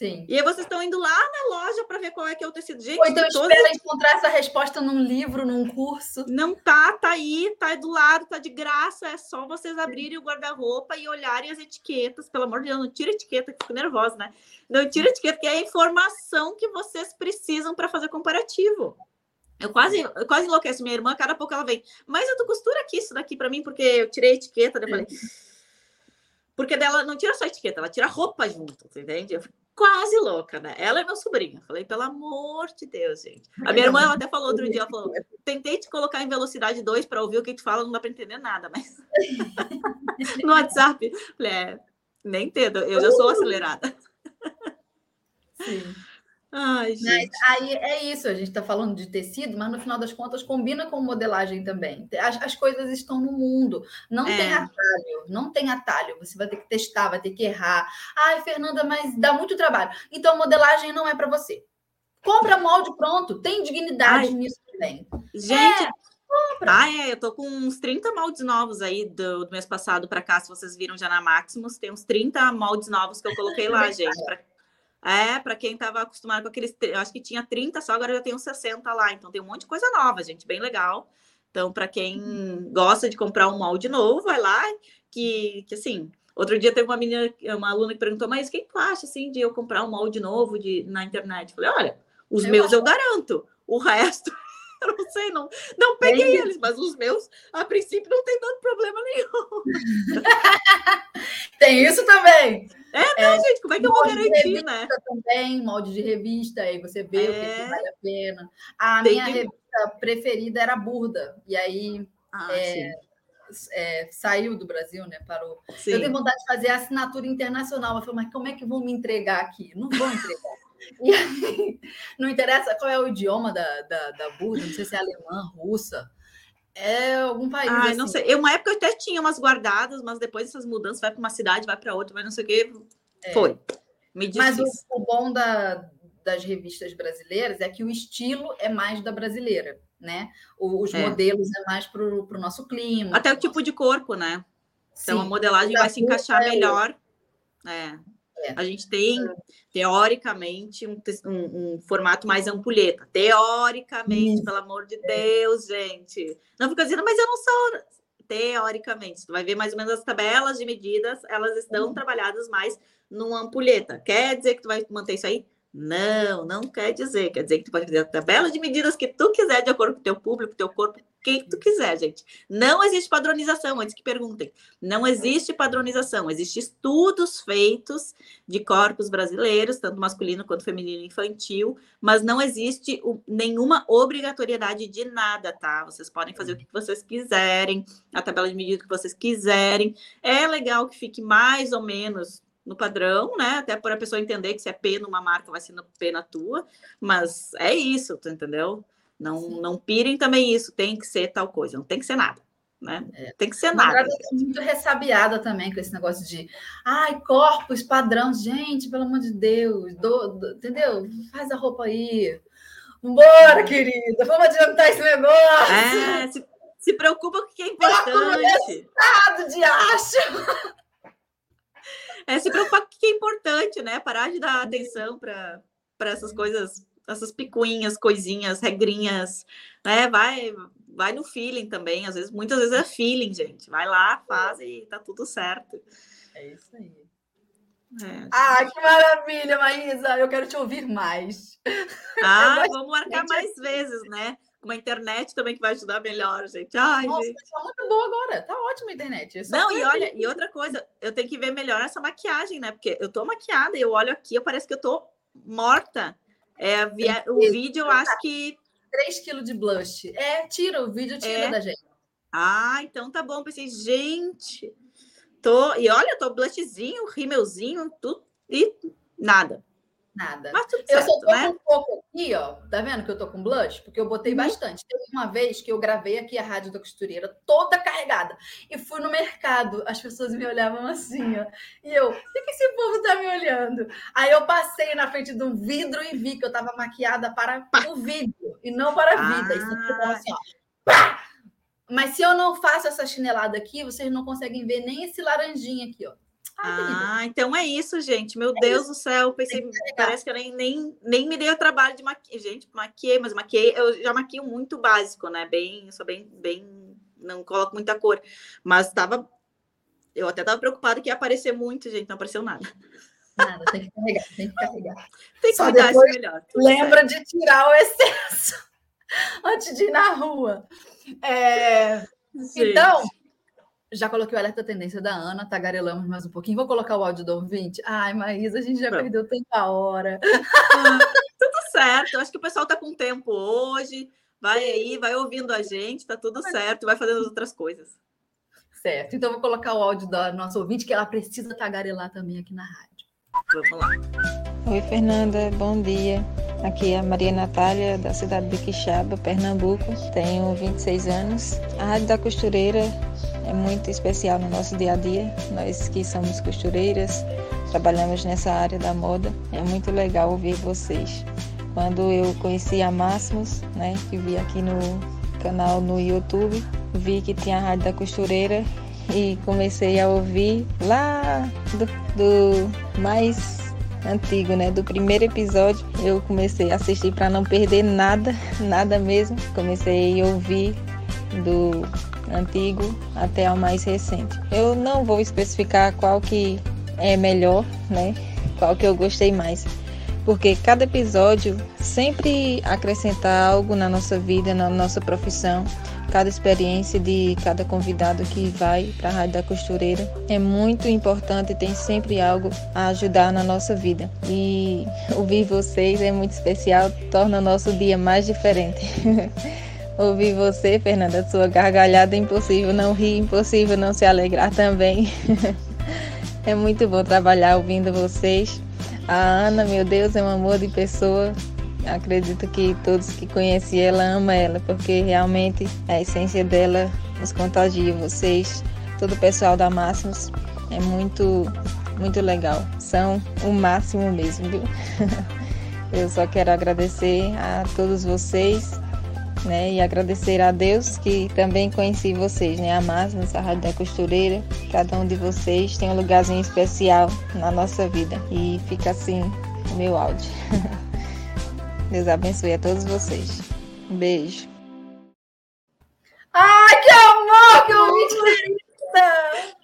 Sim. E aí vocês estão indo lá na loja para ver qual é que é o tecido. Gente, Ou então todos... espera encontrar essa resposta num livro, num curso. Não tá, tá aí, tá aí do lado, tá de graça. É só vocês abrirem o guarda-roupa e olharem as etiquetas. Pelo amor de Deus, não tira etiqueta, que fico nervosa, né? Não tira etiqueta, que é a informação que vocês precisam para fazer comparativo. Eu quase, eu quase enlouqueço minha irmã, cada pouco ela vem. Mas eu tô costura aqui isso daqui para mim, porque eu tirei a etiqueta, eu falei Porque dela não tira só etiqueta, ela tira roupa junto, entende? Eu fico quase louca, né? Ela é meu sobrinho. Falei, pelo amor de Deus, gente. A minha irmã ela até falou outro dia, ela falou, tentei te colocar em velocidade 2 para ouvir o que tu fala, não dá para entender nada, mas no WhatsApp, falei, é, nem entendo, eu já sou acelerada. Sim. Ai, Mas gente. aí é isso, a gente está falando de tecido, mas no final das contas combina com modelagem também. As, as coisas estão no mundo, não É. tem atalho, não tem atalho. Você vai ter que testar, vai ter que errar. Ai, Fernanda, mas dá muito trabalho. Então, modelagem não é para você. Compra molde pronto, tem dignidade Ai. nisso também. Gente, ah, é, eu tô com uns 30 moldes novos aí do, do mês passado para cá, se vocês viram já na Maximus, tem uns 30 moldes novos que eu coloquei lá, gente. Pra- é, para quem tava acostumado com aqueles, eu acho que tinha 30 só, agora eu já tenho uns 60 lá, então tem um monte de coisa nova, gente, bem legal. Então, para quem gosta de comprar um molde novo, vai lá, que, que assim, outro dia teve uma menina, uma aluna que perguntou, mas o que tu acha, assim, de eu comprar um molde novo de, na internet? Eu falei, olha, os Eu meus acho- eu garanto, o resto, eu não sei, não, não peguei eles, mas os meus, a princípio, não tem dado problema nenhum. Tem isso também. Não, gente, como é que eu vou garantir, revista né? também, molde de revista, aí você vê o que, É. que vale a pena. A Tem minha que- revista preferida era Burda, e aí Ah, É, é, saiu do Brasil, né? Parou. sim, Eu tenho vontade de fazer a assinatura internacional. Eu falei, mas como é que vão me entregar aqui? Não vão entregar. E aí, não interessa qual é o idioma da, da, da Burda, não sei se é alemã, russa. É algum país. Ai, assim. não sei. Eu, uma época eu até tinha umas guardadas, mas depois dessas mudanças, vai para uma cidade, vai para outra, vai não sei o quê. Foi. Me Mas o, o bom da, das revistas brasileiras é que o estilo é mais da brasileira, né? O- Os É. modelos é mais para o nosso clima. Até o tipo de corpo, né? Então a Sim. modelagem Da vai se encaixar é melhor. É. É. A gente tem, teoricamente, um, um- um formato mais ampulheta. Teoricamente, Isso. pelo amor de Deus, gente. Não fica dizendo, mas eu não sou. Teoricamente, tu vai ver mais ou menos as tabelas de medidas, elas estão Uhum. trabalhadas mais numa ampulheta. Quer dizer que tu vai manter isso aí? Não, não quer dizer. Quer dizer que tu pode fazer a tabela de medidas que tu quiser, de acordo com o teu público, teu corpo, quem tu quiser, gente. Não existe padronização, antes que perguntem. Não existe padronização, existem estudos feitos de corpos brasileiros, tanto masculino quanto feminino e infantil, mas não existe nenhuma obrigatoriedade de nada, tá? Vocês podem fazer o que vocês quiserem, a tabela de medida que vocês quiserem. É legal que fique mais ou menos no padrão, né? Até para a pessoa entender que se é P numa marca, vai ser no P na tua, mas é isso, tu entendeu? Não, Sim. não pirem também isso, tem que ser tal coisa, não tem que ser nada, né? É. Tem que ser Mas nada. eu muito ressabiada também com esse negócio de ai, corpos, padrão. Gente, pelo amor de Deus, do- do- entendeu? Faz a roupa aí. Vambora, querida, vamos adiantar esse negócio. É, se, se preocupa com o que é importante. Ah, de acho. É se preocupar com o que é importante, né? Parar de dar atenção para essas coisas, essas picuinhas, coisinhas, regrinhas, né? Vai, vai no feeling também. Às vezes, muitas vezes é feeling, gente. Vai lá, faz e tá tudo certo. É isso aí. É. Ah, que maravilha, Maísa. Eu quero te ouvir mais. Ah, gosto vamos marcar mais vezes, né? Uma internet também que vai ajudar melhor, gente. Ai, Nossa, gente. tá muito boa agora. Tá ótima a internet. Só Não, e aqui. olha, e outra coisa, eu tenho que ver melhor essa maquiagem, né? Porque eu tô maquiada e eu olho aqui, eu parece que eu tô morta. É, via- o vídeo, eu acho que. 3 quilos de blush. É, tira, o vídeo tira É. da gente. Ah, então tá bom. Pensei, gente. Tô... E olha, tô blushzinho, rímelzinho, tudo. E nada. Nada. Mas tudo Eu certo, só tô né? com um pouco aqui, ó. Tá vendo que eu tô com blush? Porque eu botei bastante. Teve uma vez que eu gravei aqui a rádio da costureira toda carregada. E fui no mercado. As pessoas me olhavam assim, ó. E eu, o que, que esse povo tá me olhando? Aí eu passei na frente de um vidro e vi que eu tava maquiada para o vídeo e não para a vida. Isso aqui tava assim, ó. Pá! Mas se eu não faço essa chinelada aqui, vocês não conseguem ver nem esse laranjinha aqui, ó. Ah, então é isso, gente. Meu Deus do céu, pensei, parece que eu nem, nem, nem me dei o trabalho de maquiar. Gente, maquiei, mas maquiei, eu já maquio muito básico, né? Bem, eu sou bem, bem, não coloco muita cor. Mas tava, eu até tava preocupada que ia aparecer muito, gente, não apareceu nada. Nada, tem que carregar, tem que carregar. Tem que Só cuidar depois isso melhor. Lembra de tirar o excesso antes de ir na rua. É, certo. Então, Já coloquei o alerta tendência da Ana, tagarelamos mais um pouquinho. Vou colocar o áudio do ouvinte. Ai, Maísa, a gente já Pronto. perdeu tanta hora. Ah, tudo certo. Acho que o pessoal está com tempo hoje. Vai aí, vai ouvindo a gente, tá tudo certo, vai fazendo outras coisas. Certo. Então, vou colocar o áudio da nossa ouvinte, que ela precisa tagarelar também aqui na rádio. Vamos lá. Oi, Fernanda, bom dia. Aqui é a Maria Natália, da cidade de Quixaba, Pernambuco. Tenho 26 anos. A Rádio da Costureira é muito especial no nosso dia a dia. Nós que somos costureiras, trabalhamos nessa área da moda. É muito legal ouvir vocês. Quando eu conheci a Máximos, né, que vi aqui no canal no YouTube, vi que tinha a Rádio da Costureira e comecei a ouvir lá do, do mais antigo, né? Do primeiro episódio eu comecei a assistir para não perder nada, nada mesmo. Comecei a ouvir do antigo até o mais recente. Eu não vou especificar qual que é melhor, né? Qual que eu gostei mais. Porque cada episódio sempre acrescenta algo na nossa vida, na nossa profissão cada experiência de cada convidado que vai para a Rádio da Costureira é muito importante, tem sempre algo a ajudar na nossa vida. E ouvir vocês é muito especial, torna o nosso dia mais diferente. ouvir você, Fernanda, sua gargalhada impossível não rir, impossível não se alegrar também. é muito bom trabalhar ouvindo vocês. A Ana, meu Deus, é um amor de pessoa acredito que todos que conhecem ela amam ela, porque realmente a essência dela nos contagia. Vocês, todo o pessoal da Máximos, é muito, muito legal. São o máximo mesmo, viu? Eu só quero agradecer a todos vocês, né? E agradecer a Deus que também conheci vocês, né? A Máximos, a Rádio da Costureira, cada um de vocês tem um lugarzinho especial na nossa vida. E fica assim o meu áudio. Deus abençoe a todos vocês. Um beijo. Ai, que amor! Que ouvinte linda!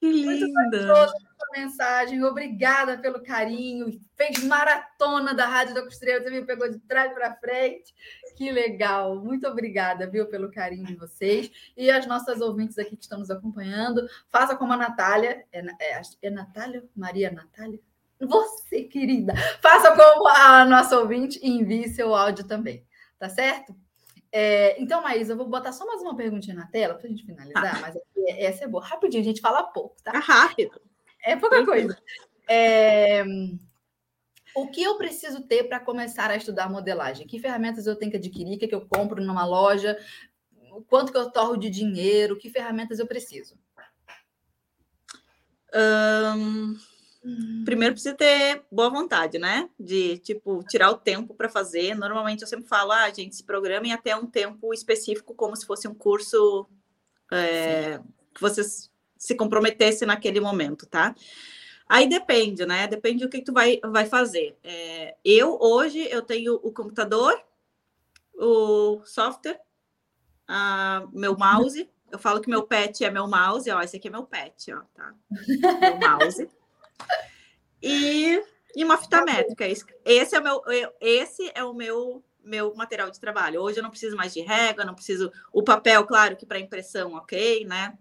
Que linda! mensagem, obrigada pelo carinho. Fez maratona da Rádio da Costureira, você me pegou de trás para frente. Que legal, muito obrigada, viu, pelo carinho de vocês. E as nossas ouvintes aqui que estão nos acompanhando, faça como a Natália. É, é, é Natália? Maria Natália? Você, querida, faça como a nossa ouvinte e envie seu áudio também, tá certo? É, então, Maísa, eu vou botar só mais uma perguntinha na tela para a gente finalizar, ah. mas essa é boa. Rapidinho, a gente fala pouco, tá? É rápido. É pouca coisa. É, o que eu preciso ter para começar a estudar modelagem? Que ferramentas eu tenho que adquirir? O que, é que eu compro numa loja? Quanto que eu torro de dinheiro? Que ferramentas eu preciso? Um Primeiro precisa ter boa vontade, né? De tipo tirar o tempo para fazer. Normalmente eu sempre falo, ah, gente, se programem até um tempo específico, como se fosse um curso é, que vocês se comprometesse naquele momento, tá? Aí depende, né? Depende do que, tu vai, vai fazer. É, eu hoje eu tenho o computador, o software, a, meu mouse. Eu falo que meu pet é meu mouse, ó. Esse aqui é meu pet, ó, tá? Meu mouse e, e uma fita métrica. Esse é o meu, esse é o meu meu material de trabalho. Hoje eu não preciso mais de régua, não preciso o papel, claro que para impressão, ok, né?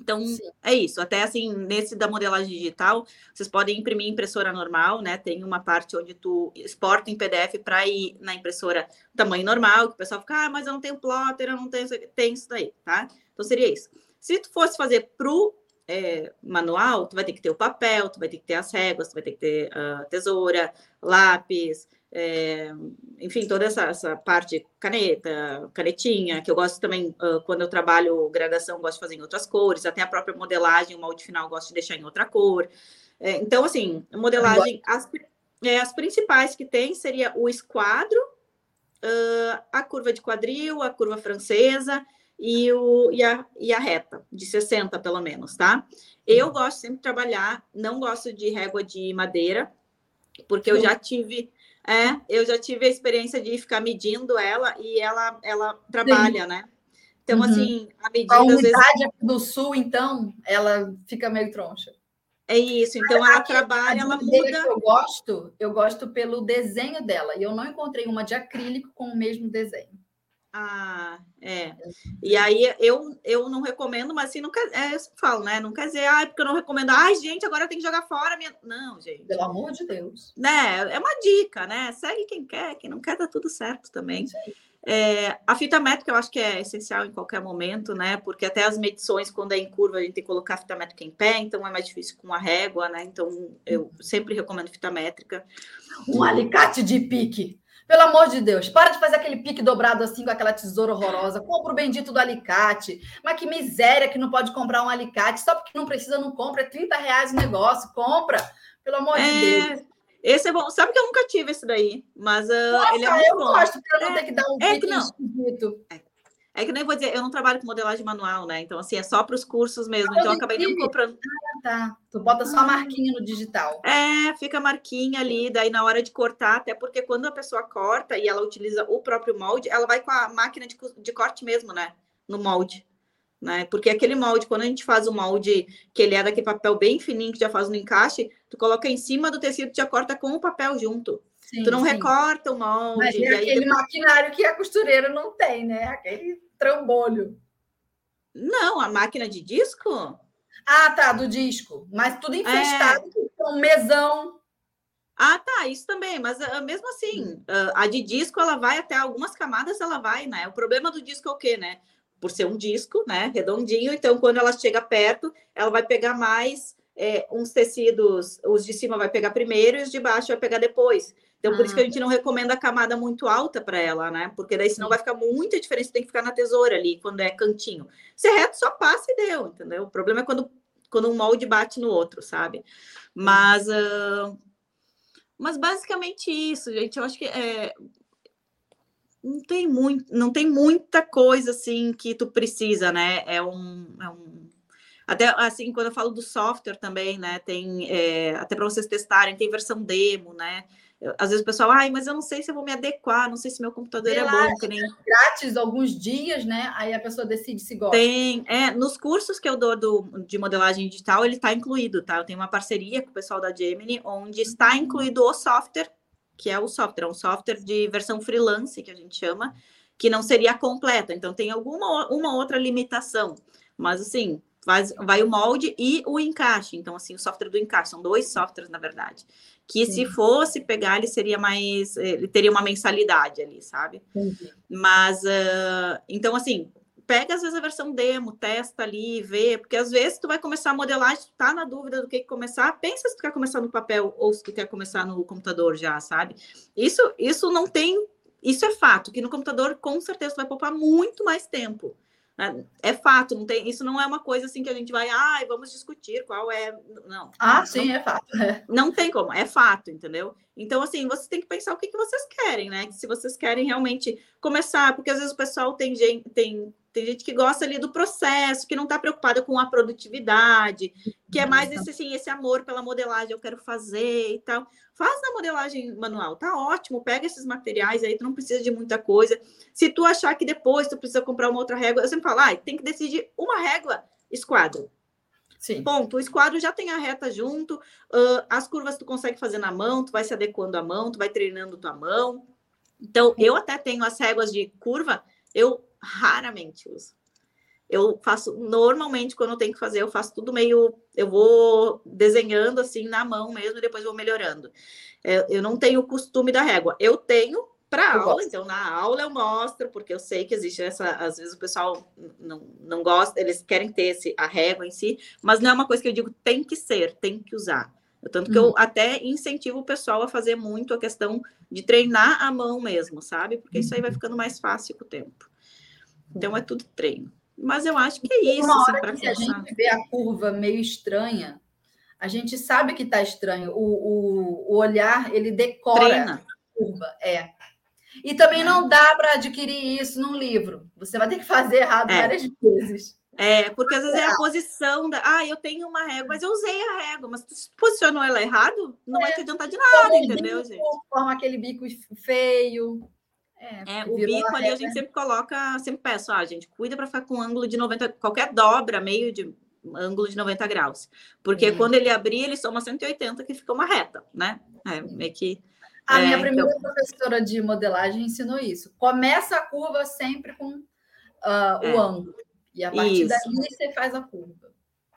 Então Sim. é isso. Até assim, nesse da modelagem digital, vocês podem imprimir impressora normal, né? Tem uma parte onde tu exporta em PDF para ir na impressora tamanho normal, que o pessoal fica, ah, mas eu não tenho plotter, eu não tenho, tem isso daí, tá? Então seria isso. Se tu fosse fazer pro é, manual, tu vai ter que ter o papel, tu vai ter que ter as réguas, tu vai ter que ter uh, tesoura, lápis, é, enfim, toda essa, essa parte, caneta, canetinha, que eu gosto também, uh, quando eu trabalho gradação, gosto de fazer em outras cores, até a própria modelagem, o molde final, gosto de deixar em outra cor. É, então, assim, modelagem, as, é, as principais que tem seria o esquadro, uh, a curva de quadril, a curva francesa, e, o, e, a, e a reta, de 60 pelo menos, tá? Eu uhum. gosto sempre de trabalhar, não gosto de régua de madeira, porque eu já tive, é, eu já tive a experiência de ficar medindo ela e ela, ela trabalha, Sim. né? Então, uhum. assim, a medida. A umidade vezes... do sul, então, ela fica meio troncha. É isso, então ela trabalha, ela muda. eu gosto, eu gosto pelo desenho dela, e eu não encontrei uma de acrílico com o mesmo desenho. Ah, é. E aí eu, eu não recomendo, mas assim, quer, é, eu falo, né? Não quer dizer, ah, porque eu não recomendo, ai, gente, agora tem que jogar fora minha. Não, gente. Pelo amor de Deus. Né? É uma dica, né? Segue quem quer, quem não quer, tá tudo certo também. É, a fita métrica eu acho que é essencial em qualquer momento, né? Porque até as medições, quando é em curva, a gente tem que colocar a fita métrica em pé, então é mais difícil com a régua, né? Então eu sempre recomendo fita métrica. Um alicate de pique. Pelo amor de Deus, para de fazer aquele pique dobrado assim com aquela tesoura horrorosa. Compra o bendito do alicate. Mas que miséria que não pode comprar um alicate. Só porque não precisa, não compra. É 30 reais o negócio. Compra. Pelo amor é... de Deus. Esse é bom. Sabe que eu nunca tive esse daí, mas uh, Nossa, ele é muito eu bom. gosto para não é, ter que dar um é que não. esquisito. É. é. que nem vou dizer, eu não trabalho com modelagem manual, né? Então, assim, é só para os cursos mesmo. então, eu acabei não comprando. Ah, tá. Tu bota só a marquinha no digital. É, fica a marquinha ali, daí na hora de cortar, até porque quando a pessoa corta e ela utiliza o próprio molde, ela vai com a máquina de, de corte mesmo, né? No molde né? Porque aquele molde, quando a gente faz o molde, que ele é daquele papel bem fininho que já faz no encaixe, tu coloca em cima do tecido, já corta com o papel junto. Sim, tu não sim. recorta o molde. Mas é aquele depois... maquinário que a costureira não tem, né? Aquele trambolho. Não, a máquina de disco? Ah, tá, do disco. Mas tudo infestado é... com mesão. Ah, tá, isso também, mas uh, mesmo assim, uh, a de disco ela vai até algumas camadas, ela vai, né? O problema do disco é o quê, né? por ser um disco, né, redondinho. Então, quando ela chega perto, ela vai pegar mais é, uns tecidos, os de cima vai pegar primeiro e os de baixo vai pegar depois. Então, por ah. isso que a gente não recomenda a camada muito alta para ela, né? Porque daí senão vai ficar muita diferença, tem que ficar na tesoura ali, quando é cantinho. Se é reto, só passa e deu, entendeu? O problema é quando, quando um molde bate no outro, sabe? Mas, uh... mas basicamente isso, gente. Eu acho que é, não tem muito, não tem muita coisa assim que tu precisa, né? É um, é um... até assim quando eu falo do software também, né? Tem é, até para vocês testarem, tem versão demo, né? Às vezes o pessoal, ai, mas eu não sei se eu vou me adequar, não sei se meu computador é bom. Que nem... Grátis alguns dias, né? Aí a pessoa decide se gosta. Tem, é, nos cursos que eu dou do, de modelagem digital, ele está incluído, tá? Eu tenho uma parceria com o pessoal da Gemini, onde está incluído o software que é o software, é um software de versão freelance, que a gente chama, que não seria completa. Então, tem alguma uma outra limitação. Mas, assim, faz, vai o molde e o encaixe. Então, assim, o software do encaixe, são dois softwares, na verdade. Que Sim. se fosse pegar, ele seria mais. Ele teria uma mensalidade ali, sabe? Sim. Mas, uh, então, assim, pega às vezes a versão demo, testa ali, vê, porque às vezes tu vai começar a modelar, tu tá na dúvida do que começar, pensa se tu quer começar no papel ou se tu quer começar no computador já, sabe? Isso, isso não tem, isso é fato, que no computador com certeza tu vai poupar muito mais tempo. Né? É fato, não tem, isso não é uma coisa assim que a gente vai, ah, vamos discutir qual é, não. Ah, não, sim, é fato. É. Não tem como, é fato, entendeu? Então, assim, você tem que pensar o que, que vocês querem, né? Se vocês querem realmente começar, porque às vezes o pessoal tem gente, tem tem gente que gosta ali do processo, que não está preocupada com a produtividade, que é mais esse, assim, esse amor pela modelagem, eu quero fazer e tal. Faz na modelagem manual, tá ótimo, pega esses materiais aí, tu não precisa de muita coisa. Se tu achar que depois tu precisa comprar uma outra régua, eu sempre falo, ah, tem que decidir uma régua, esquadro. Sim. Ponto. O esquadro já tem a reta junto, uh, as curvas tu consegue fazer na mão, tu vai se adequando à mão, tu vai treinando tua mão. Então, eu até tenho as réguas de curva, eu raramente uso. Eu faço normalmente quando eu tenho que fazer, eu faço tudo meio, eu vou desenhando assim na mão mesmo e depois vou melhorando. É, eu não tenho o costume da régua. Eu tenho para aula, gosto. então na aula eu mostro, porque eu sei que existe essa, às vezes o pessoal não, não gosta, eles querem ter esse, a régua em si, mas não é uma coisa que eu digo tem que ser, tem que usar. Tanto que eu uhum. até incentivo o pessoal a fazer muito a questão de treinar a mão mesmo, sabe? Porque isso aí vai uhum. ficando mais fácil com o tempo. Então é tudo treino. Mas eu acho que é isso. Uma assim, hora que a gente vê a curva meio estranha, a gente sabe que está estranho. O, o, o, olhar, ele decora Treina. a curva. É. E também é. não dá para adquirir isso num livro. Você vai ter que fazer errado é. várias vezes. É, porque às vezes é a posição da. Ah, eu tenho uma régua, mas eu usei a régua, mas tu posicionou ela errado, não é. vai te adiantar de nada, entendeu, bico, gente? Forma aquele bico feio. É, é o bico ali a gente sempre coloca, sempre peço, ah, gente, cuida para ficar com ângulo de 90, qualquer dobra, meio de ângulo de 90 graus. Porque quando ele abrir, ele soma 180, que fica uma reta, né? É meio que. A é, minha primeira então... professora de modelagem ensinou isso. Começa a curva sempre com uh, é. o ângulo. E a partir isso. daí você faz a curva.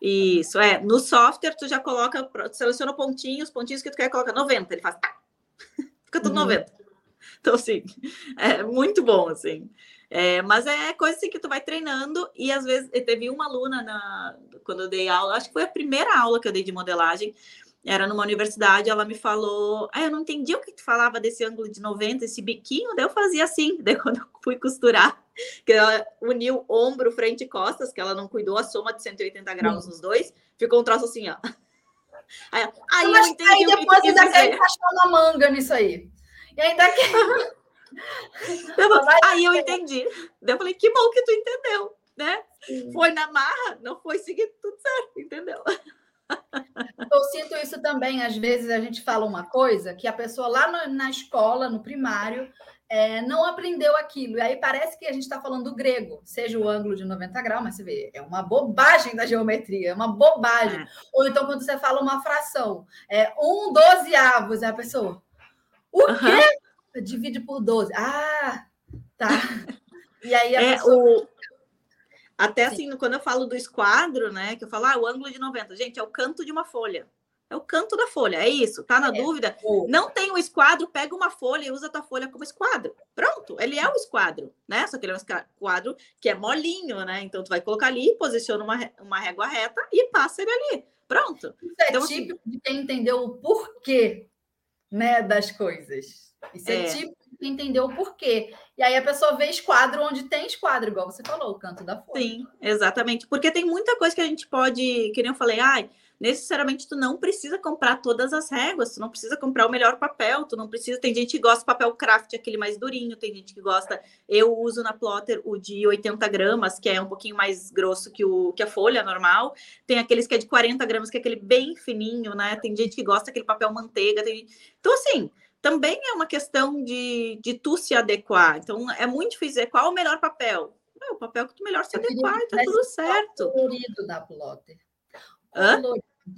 Isso, é. No software, tu já coloca, seleciona pontinhos, pontinhos que tu quer colocar 90. Ele faz. Fica tudo uhum. 90. Então, assim, é muito bom, assim. É, mas é coisa assim que tu vai treinando e às vezes teve uma aluna na, quando eu dei aula, acho que foi a primeira aula que eu dei de modelagem, era numa universidade, ela me falou, ah, eu não entendi o que tu falava desse ângulo de 90, esse biquinho, daí eu fazia assim, daí quando eu fui costurar, que ela uniu ombro, frente e costas, que ela não cuidou a soma de 180 graus nos dois, ficou um troço assim, ó. Aí, aí eu entendi aí depois ainda quer encaixar uma manga nisso aí. E ainda quer... Eu, aí eu entendi. Eu falei, que bom que tu entendeu, né? Sim. Foi na marra, não foi seguir tudo certo, entendeu? Eu sinto isso também. Às vezes a gente fala uma coisa que a pessoa lá no, na escola, no primário, é, não aprendeu aquilo. E aí parece que a gente está falando do grego, seja o ângulo de 90 graus, mas você vê, é uma bobagem da geometria, é uma bobagem. É. Ou então, quando você fala uma fração, é um dozeavos, é a pessoa. O uhum. quê? divide por 12. Ah, tá. E aí a é, pessoa... o... Até Sim. assim, quando eu falo do esquadro, né? Que eu falo, ah, o ângulo de 90. Gente, é o canto de uma folha. É o canto da folha, é isso. Tá na é. dúvida? Não tem o esquadro, pega uma folha e usa a tua folha como esquadro. Pronto, ele é o esquadro, né? Só que ele é um esquadro que é molinho, né? Então tu vai colocar ali, posiciona uma, uma régua reta e passa ele ali. Pronto. Isso é então, típico assim... de quem entendeu o porquê, né, das coisas. Isso é, é tipo entender o porquê. E aí a pessoa vê esquadro onde tem esquadro, igual você falou, o canto da folha. Sim, exatamente. Porque tem muita coisa que a gente pode, que nem eu falei, ai, necessariamente tu não precisa comprar todas as réguas, tu não precisa comprar o melhor papel, tu não precisa. Tem gente que gosta do papel craft, aquele mais durinho, tem gente que gosta. Eu uso na plotter o de 80 gramas, que é um pouquinho mais grosso que, o, que a folha normal. Tem aqueles que é de 40 gramas, que é aquele bem fininho, né? Tem gente que gosta daquele papel manteiga. Tem... Então, assim também é uma questão de, de tu se adequar. Então, é muito difícil dizer qual é o melhor papel. É o papel que tu melhor se adequar e tá tudo certo. colorido da plotter.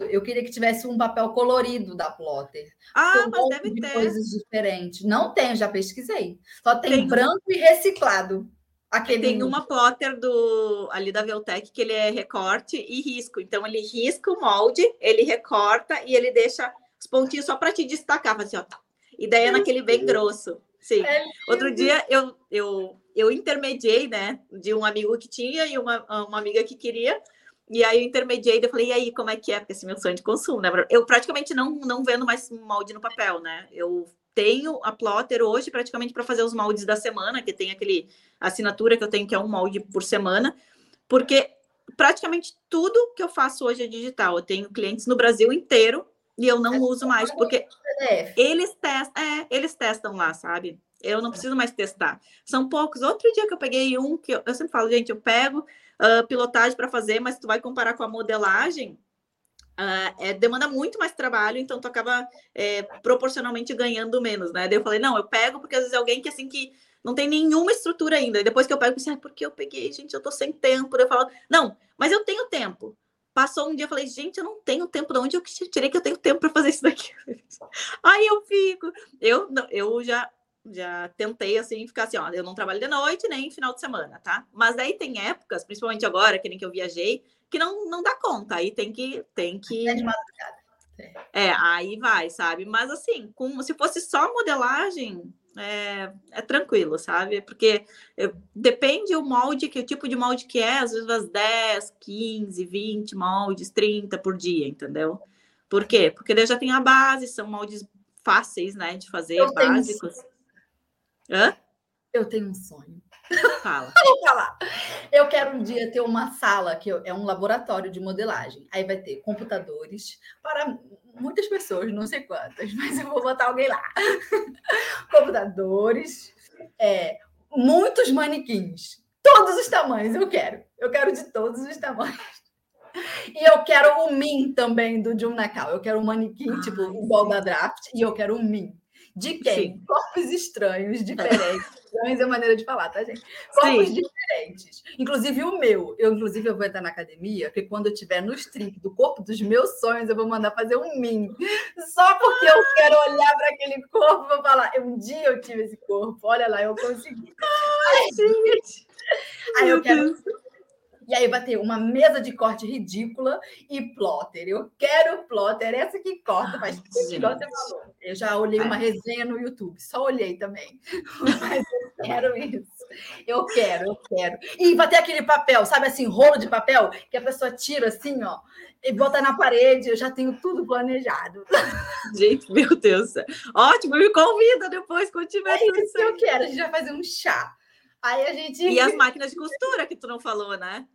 Eu queria que tivesse um papel colorido da plotter. Ah, mas deve de ter. coisas diferentes. Não tem, já pesquisei. Só tem, tem branco um... e reciclado. Aquele tem uma plotter do ali da Veltec que ele é recorte e risco. Então ele risca o molde, ele recorta e ele deixa os pontinhos só para te destacar, assim, ó, tá, e daí é naquele bem grosso. Sim. É Outro dia eu, eu, eu intermediei, né, de um amigo que tinha e uma, uma amiga que queria. E aí eu intermediei, eu falei, e aí, como é que é? Porque esse é meu sonho de consumo, né? Eu praticamente não, não vendo mais molde no papel, né? Eu tenho a plotter hoje praticamente para fazer os moldes da semana, que tem aquele assinatura que eu tenho que é um molde por semana, porque praticamente tudo que eu faço hoje é digital. Eu tenho clientes no Brasil inteiro e eu não é uso mais, porque eles testam, é, eles testam lá, sabe? Eu não preciso mais testar. São poucos. Outro dia que eu peguei um, que eu, eu sempre falo, gente, eu pego uh, pilotagem para fazer, mas tu vai comparar com a modelagem, uh, é, demanda muito mais trabalho, então tu acaba é, proporcionalmente ganhando menos, né? Daí eu falei, não, eu pego porque às vezes é alguém que assim que não tem nenhuma estrutura ainda. E depois que eu pego, eu pensei, ah, por que eu peguei, gente? Eu tô sem tempo. Eu falo, não, mas eu tenho tempo. Passou um dia, eu falei, gente, eu não tenho tempo. De onde eu tirei que eu tenho tempo para fazer isso daqui? Aí eu fico. Eu, eu já, já tentei, assim, ficar assim, ó, eu não trabalho de noite nem final de semana, tá? Mas daí tem épocas, principalmente agora, que nem que eu viajei, que não, não dá conta. Aí tem que. Tem que... É de madrugada. É, aí vai, sabe? Mas assim, como se fosse só modelagem, é, é tranquilo, sabe? Porque eu, depende o molde, que o tipo de molde que é, às vezes as 10, 15, 20 moldes, 30 por dia, entendeu? Por quê? Porque daí já tem a base, são moldes fáceis, né, de fazer, eu básicos. Um Hã? Eu tenho um sonho. Fala. Vou falar. Eu quero um dia ter uma sala que é um laboratório de modelagem. Aí vai ter computadores para muitas pessoas, não sei quantas, mas eu vou botar alguém lá. computadores, é, muitos manequins, todos os tamanhos. Eu quero. Eu quero de todos os tamanhos. E eu quero o Min também do Jun Nakal. Eu quero um manequim, tipo, igual da Draft, e eu quero um Min. De quem? Sim. Corpos estranhos, diferentes. Estranhos é a maneira de falar, tá, gente? Corpos Sim. diferentes. Inclusive o meu. Eu, inclusive, eu vou entrar na academia, porque quando eu estiver no strip do corpo dos meus sonhos, eu vou mandar fazer um mim. Só porque eu quero olhar para aquele corpo e vou falar, um dia eu tive esse corpo, olha lá, eu consegui. Ai, gente. Aí eu quero e aí vai ter uma mesa de corte ridícula e plotter. Eu quero plotter, essa que corta, mas Eu já olhei uma resenha no YouTube, só olhei também. Mas eu quero isso. Eu quero, eu quero. E vai ter aquele papel, sabe assim, rolo de papel, que a pessoa tira assim, ó, e bota na parede. Eu já tenho tudo planejado. Gente, meu Deus. Ótimo, me convida depois quando tiver é isso que eu quero. A gente vai fazer um chá. Aí a gente. E as máquinas de costura que tu não falou, né?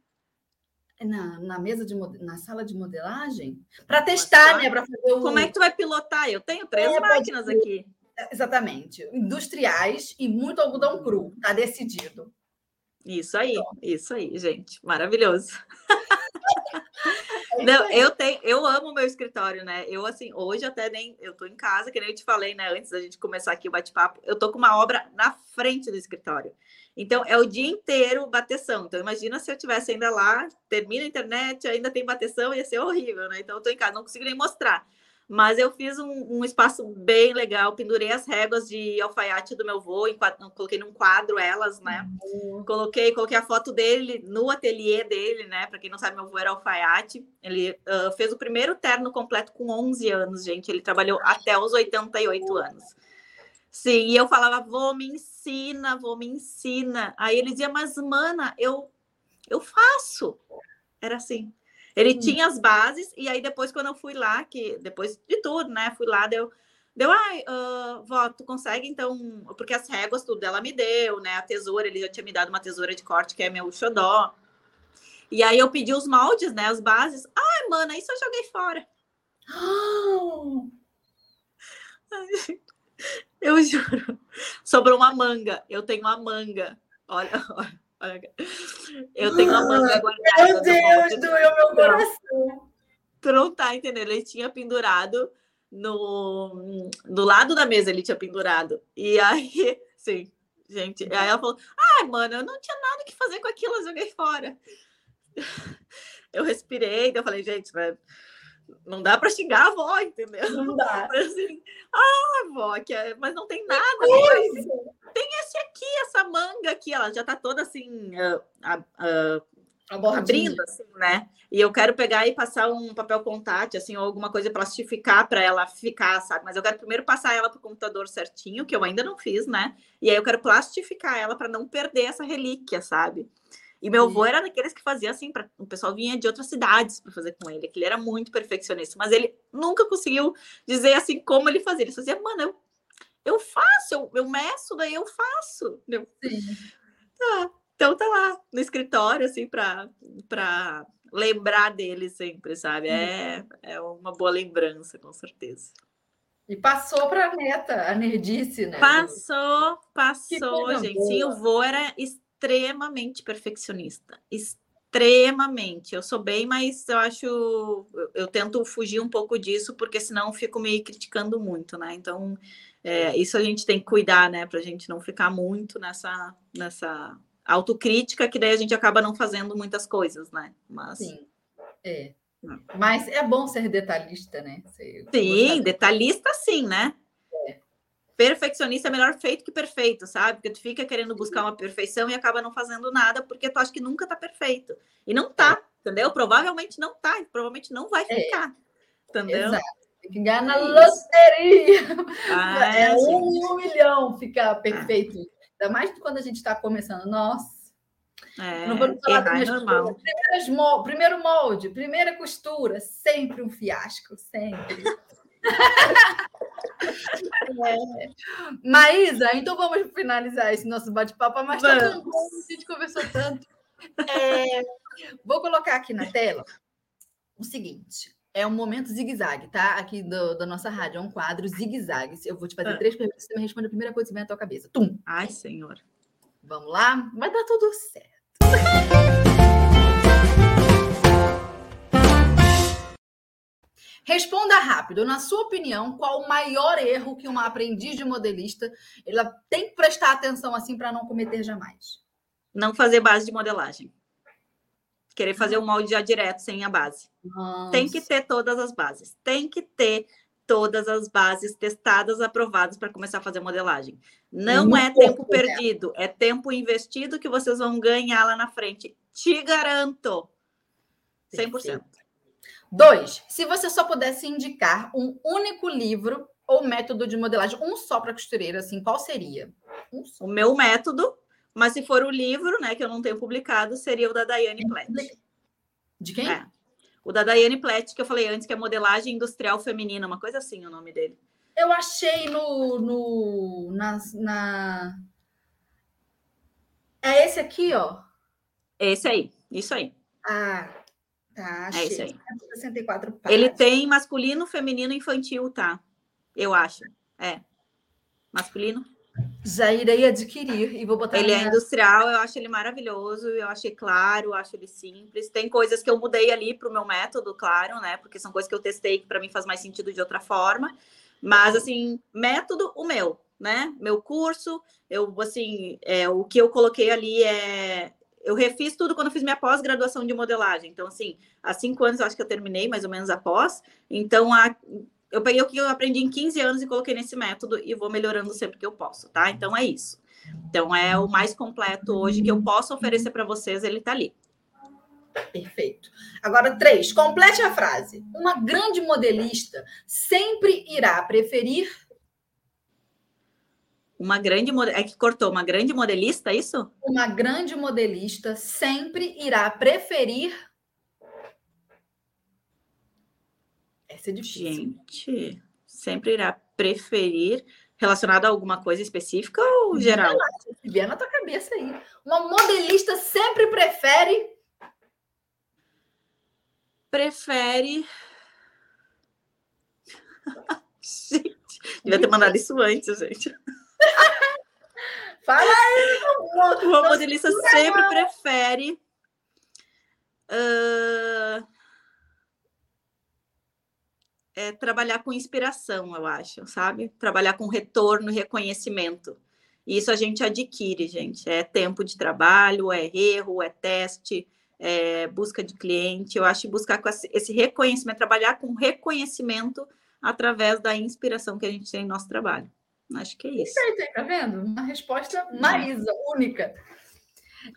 Na, na mesa de na sala de modelagem para testar, né? Para fazer o... Como é que tu vai pilotar? Eu tenho três é, máquinas pode... aqui. Exatamente. Industriais e muito algodão cru. Tá decidido. Isso aí, isso aí, gente. Maravilhoso. É Não, eu tenho, eu amo meu escritório, né? Eu assim, hoje até nem eu tô em casa, que nem eu te falei, né, antes da gente começar aqui o bate-papo, eu tô com uma obra na frente do escritório. Então, é o dia inteiro bateção. Então, imagina se eu tivesse ainda lá, termina a internet, ainda tem bateção, ia ser horrível, né? Então, eu estou em casa, não consigo nem mostrar. Mas eu fiz um, um, espaço bem legal, pendurei as réguas de alfaiate do meu voo, coloquei num quadro elas, né? Uhum. Coloquei, coloquei a foto dele no ateliê dele, né? Para quem não sabe, meu avô era alfaiate. Ele uh, fez o primeiro terno completo com 11 anos, gente. Ele trabalhou até os 88 anos. Sim, e eu falava, vou me ensina, vou me ensina. Aí ele dizia, mas mana, eu eu faço. Era assim. Ele hum. tinha as bases, e aí depois, quando eu fui lá, que depois de tudo, né? Fui lá, deu, deu, ai, uh, vó, tu consegue então, porque as réguas, tudo ela me deu, né? A tesoura, ele já tinha me dado uma tesoura de corte, que é meu xodó. E aí eu pedi os moldes, né? As bases. Ai, mana, isso eu joguei fora. Oh! Eu juro. Sobrou uma manga. Eu tenho uma manga. Olha, olha. olha. Eu tenho uma manga guardada. Meu Deus, doeu meu coração. Tu não tá entendendo? Ele tinha pendurado no, do lado da mesa, ele tinha pendurado. E aí, sim, gente. Aí ela falou: Ai, mano, eu não tinha nada que fazer com aquilo, eu joguei fora. Eu respirei, então eu falei, gente, velho não dá para xingar a avó, entendeu? Não dá. Assim, ah, avó, que é... mas não tem nada. Tem, tem esse aqui, essa manga aqui, ela já tá toda assim, uh, uh, abrindo, assim, né? E eu quero pegar e passar um papel contato, assim, ou alguma coisa plastificar para ela ficar, sabe? Mas eu quero primeiro passar ela para o computador certinho, que eu ainda não fiz, né? E aí eu quero plastificar ela para não perder essa relíquia, sabe? E meu avô era daqueles que fazia assim, pra, o pessoal vinha de outras cidades para fazer com ele, que ele era muito perfeccionista, mas ele nunca conseguiu dizer assim como ele fazia. Ele fazia, mano, eu, eu faço, eu, eu meço, daí eu faço. Eu, tá, então tá lá no escritório, assim, para lembrar dele sempre, sabe? É, é uma boa lembrança, com certeza. E passou para a neta, a nerdice, né? Passou, passou, gente. Sim, o vô era extremamente perfeccionista. Extremamente. Eu sou bem, mas eu acho. Eu, eu tento fugir um pouco disso, porque senão fico me criticando muito, né? Então, é, isso a gente tem que cuidar, né? Para a gente não ficar muito nessa, nessa autocrítica, que daí a gente acaba não fazendo muitas coisas, né? Mas. Sim. É. Mas é bom ser detalhista, né? sim, detalhista sim, né? Perfeccionista é melhor feito que perfeito, sabe? Porque tu fica querendo buscar uma perfeição e acaba não fazendo nada porque tu acha que nunca tá perfeito. E não tá, é. entendeu? Provavelmente não tá, e provavelmente não vai é. ficar. É. Entendeu? Exato. Tem que ganhar na loteria. Ah, é um, um milhão ficar perfeito. Ainda mais quando a gente está começando. Nossa. É, não vamos falar é normal. primeiro molde, primeira costura, sempre um fiasco, sempre. É. Maísa, então vamos finalizar esse nosso bate-papo, mas tá tão bom, a gente conversou tanto. É, vou colocar aqui na tela o seguinte: é um momento zigue-zague, tá? Aqui do, da nossa rádio, é um quadro zigue-zague. Eu vou te fazer ah. três perguntas, você me responde a primeira coisa que vem à tua cabeça. Tum! Ai, senhor. Vamos lá? Vai dar tudo certo. Responda rápido. Na sua opinião, qual o maior erro que uma aprendiz de modelista ela tem que prestar atenção assim para não cometer jamais? Não fazer base de modelagem. Querer fazer o molde já direto sem a base. Nossa. Tem que ter todas as bases. Tem que ter todas as bases testadas, aprovadas para começar a fazer modelagem. Não Muito é tempo pouco, perdido, é tempo investido que vocês vão ganhar lá na frente. Te garanto. 100%. Perfeito. Dois, se você só pudesse indicar um único livro ou método de modelagem, um só para costureira, assim, qual seria? Um o meu método, mas se for o livro, né, que eu não tenho publicado, seria o da Daiane Platt. De quem? É. O da Daiane Platt, que eu falei antes, que é modelagem industrial feminina, uma coisa assim o nome dele. Eu achei no. no na, na... É esse aqui, ó. Esse aí, isso aí. Ah, tá. É esse aí. 164 páginas. Ele tem masculino, feminino infantil, tá? Eu acho. É. Masculino, já irei adquirir e vou botar. Ele é industrial, eu acho ele maravilhoso, eu achei claro, eu acho ele simples. Tem coisas que eu mudei ali para o meu método, claro, né? Porque são coisas que eu testei que para mim faz mais sentido de outra forma. Mas assim, método o meu, né? Meu curso, eu assim, é, o que eu coloquei ali é eu refiz tudo quando fiz minha pós-graduação de modelagem. Então, assim, há cinco anos eu acho que eu terminei mais ou menos após. Então, a, eu peguei o que eu aprendi em 15 anos e coloquei nesse método e vou melhorando sempre que eu posso, tá? Então é isso. Então é o mais completo hoje que eu posso oferecer para vocês, ele tá ali. Perfeito. Agora, três. Complete a frase. Uma grande modelista sempre irá preferir. Uma grande É que cortou, uma grande modelista, é isso? Uma grande modelista sempre irá preferir Essa é difícil. Gente, sempre irá preferir relacionado a alguma coisa específica ou geral? Se vier na tua cabeça aí. Uma modelista sempre prefere. Prefere. gente, devia ter mandado isso antes, gente. Fala aí, Uma modelista sempre prefere. Uh é trabalhar com inspiração, eu acho, sabe? Trabalhar com retorno, reconhecimento. E isso a gente adquire, gente. É tempo de trabalho, é erro, é teste, é busca de cliente. Eu acho que buscar esse reconhecimento, trabalhar com reconhecimento através da inspiração que a gente tem no nosso trabalho. Acho que é isso. Perfeito, tá vendo? Uma resposta Marisa, única.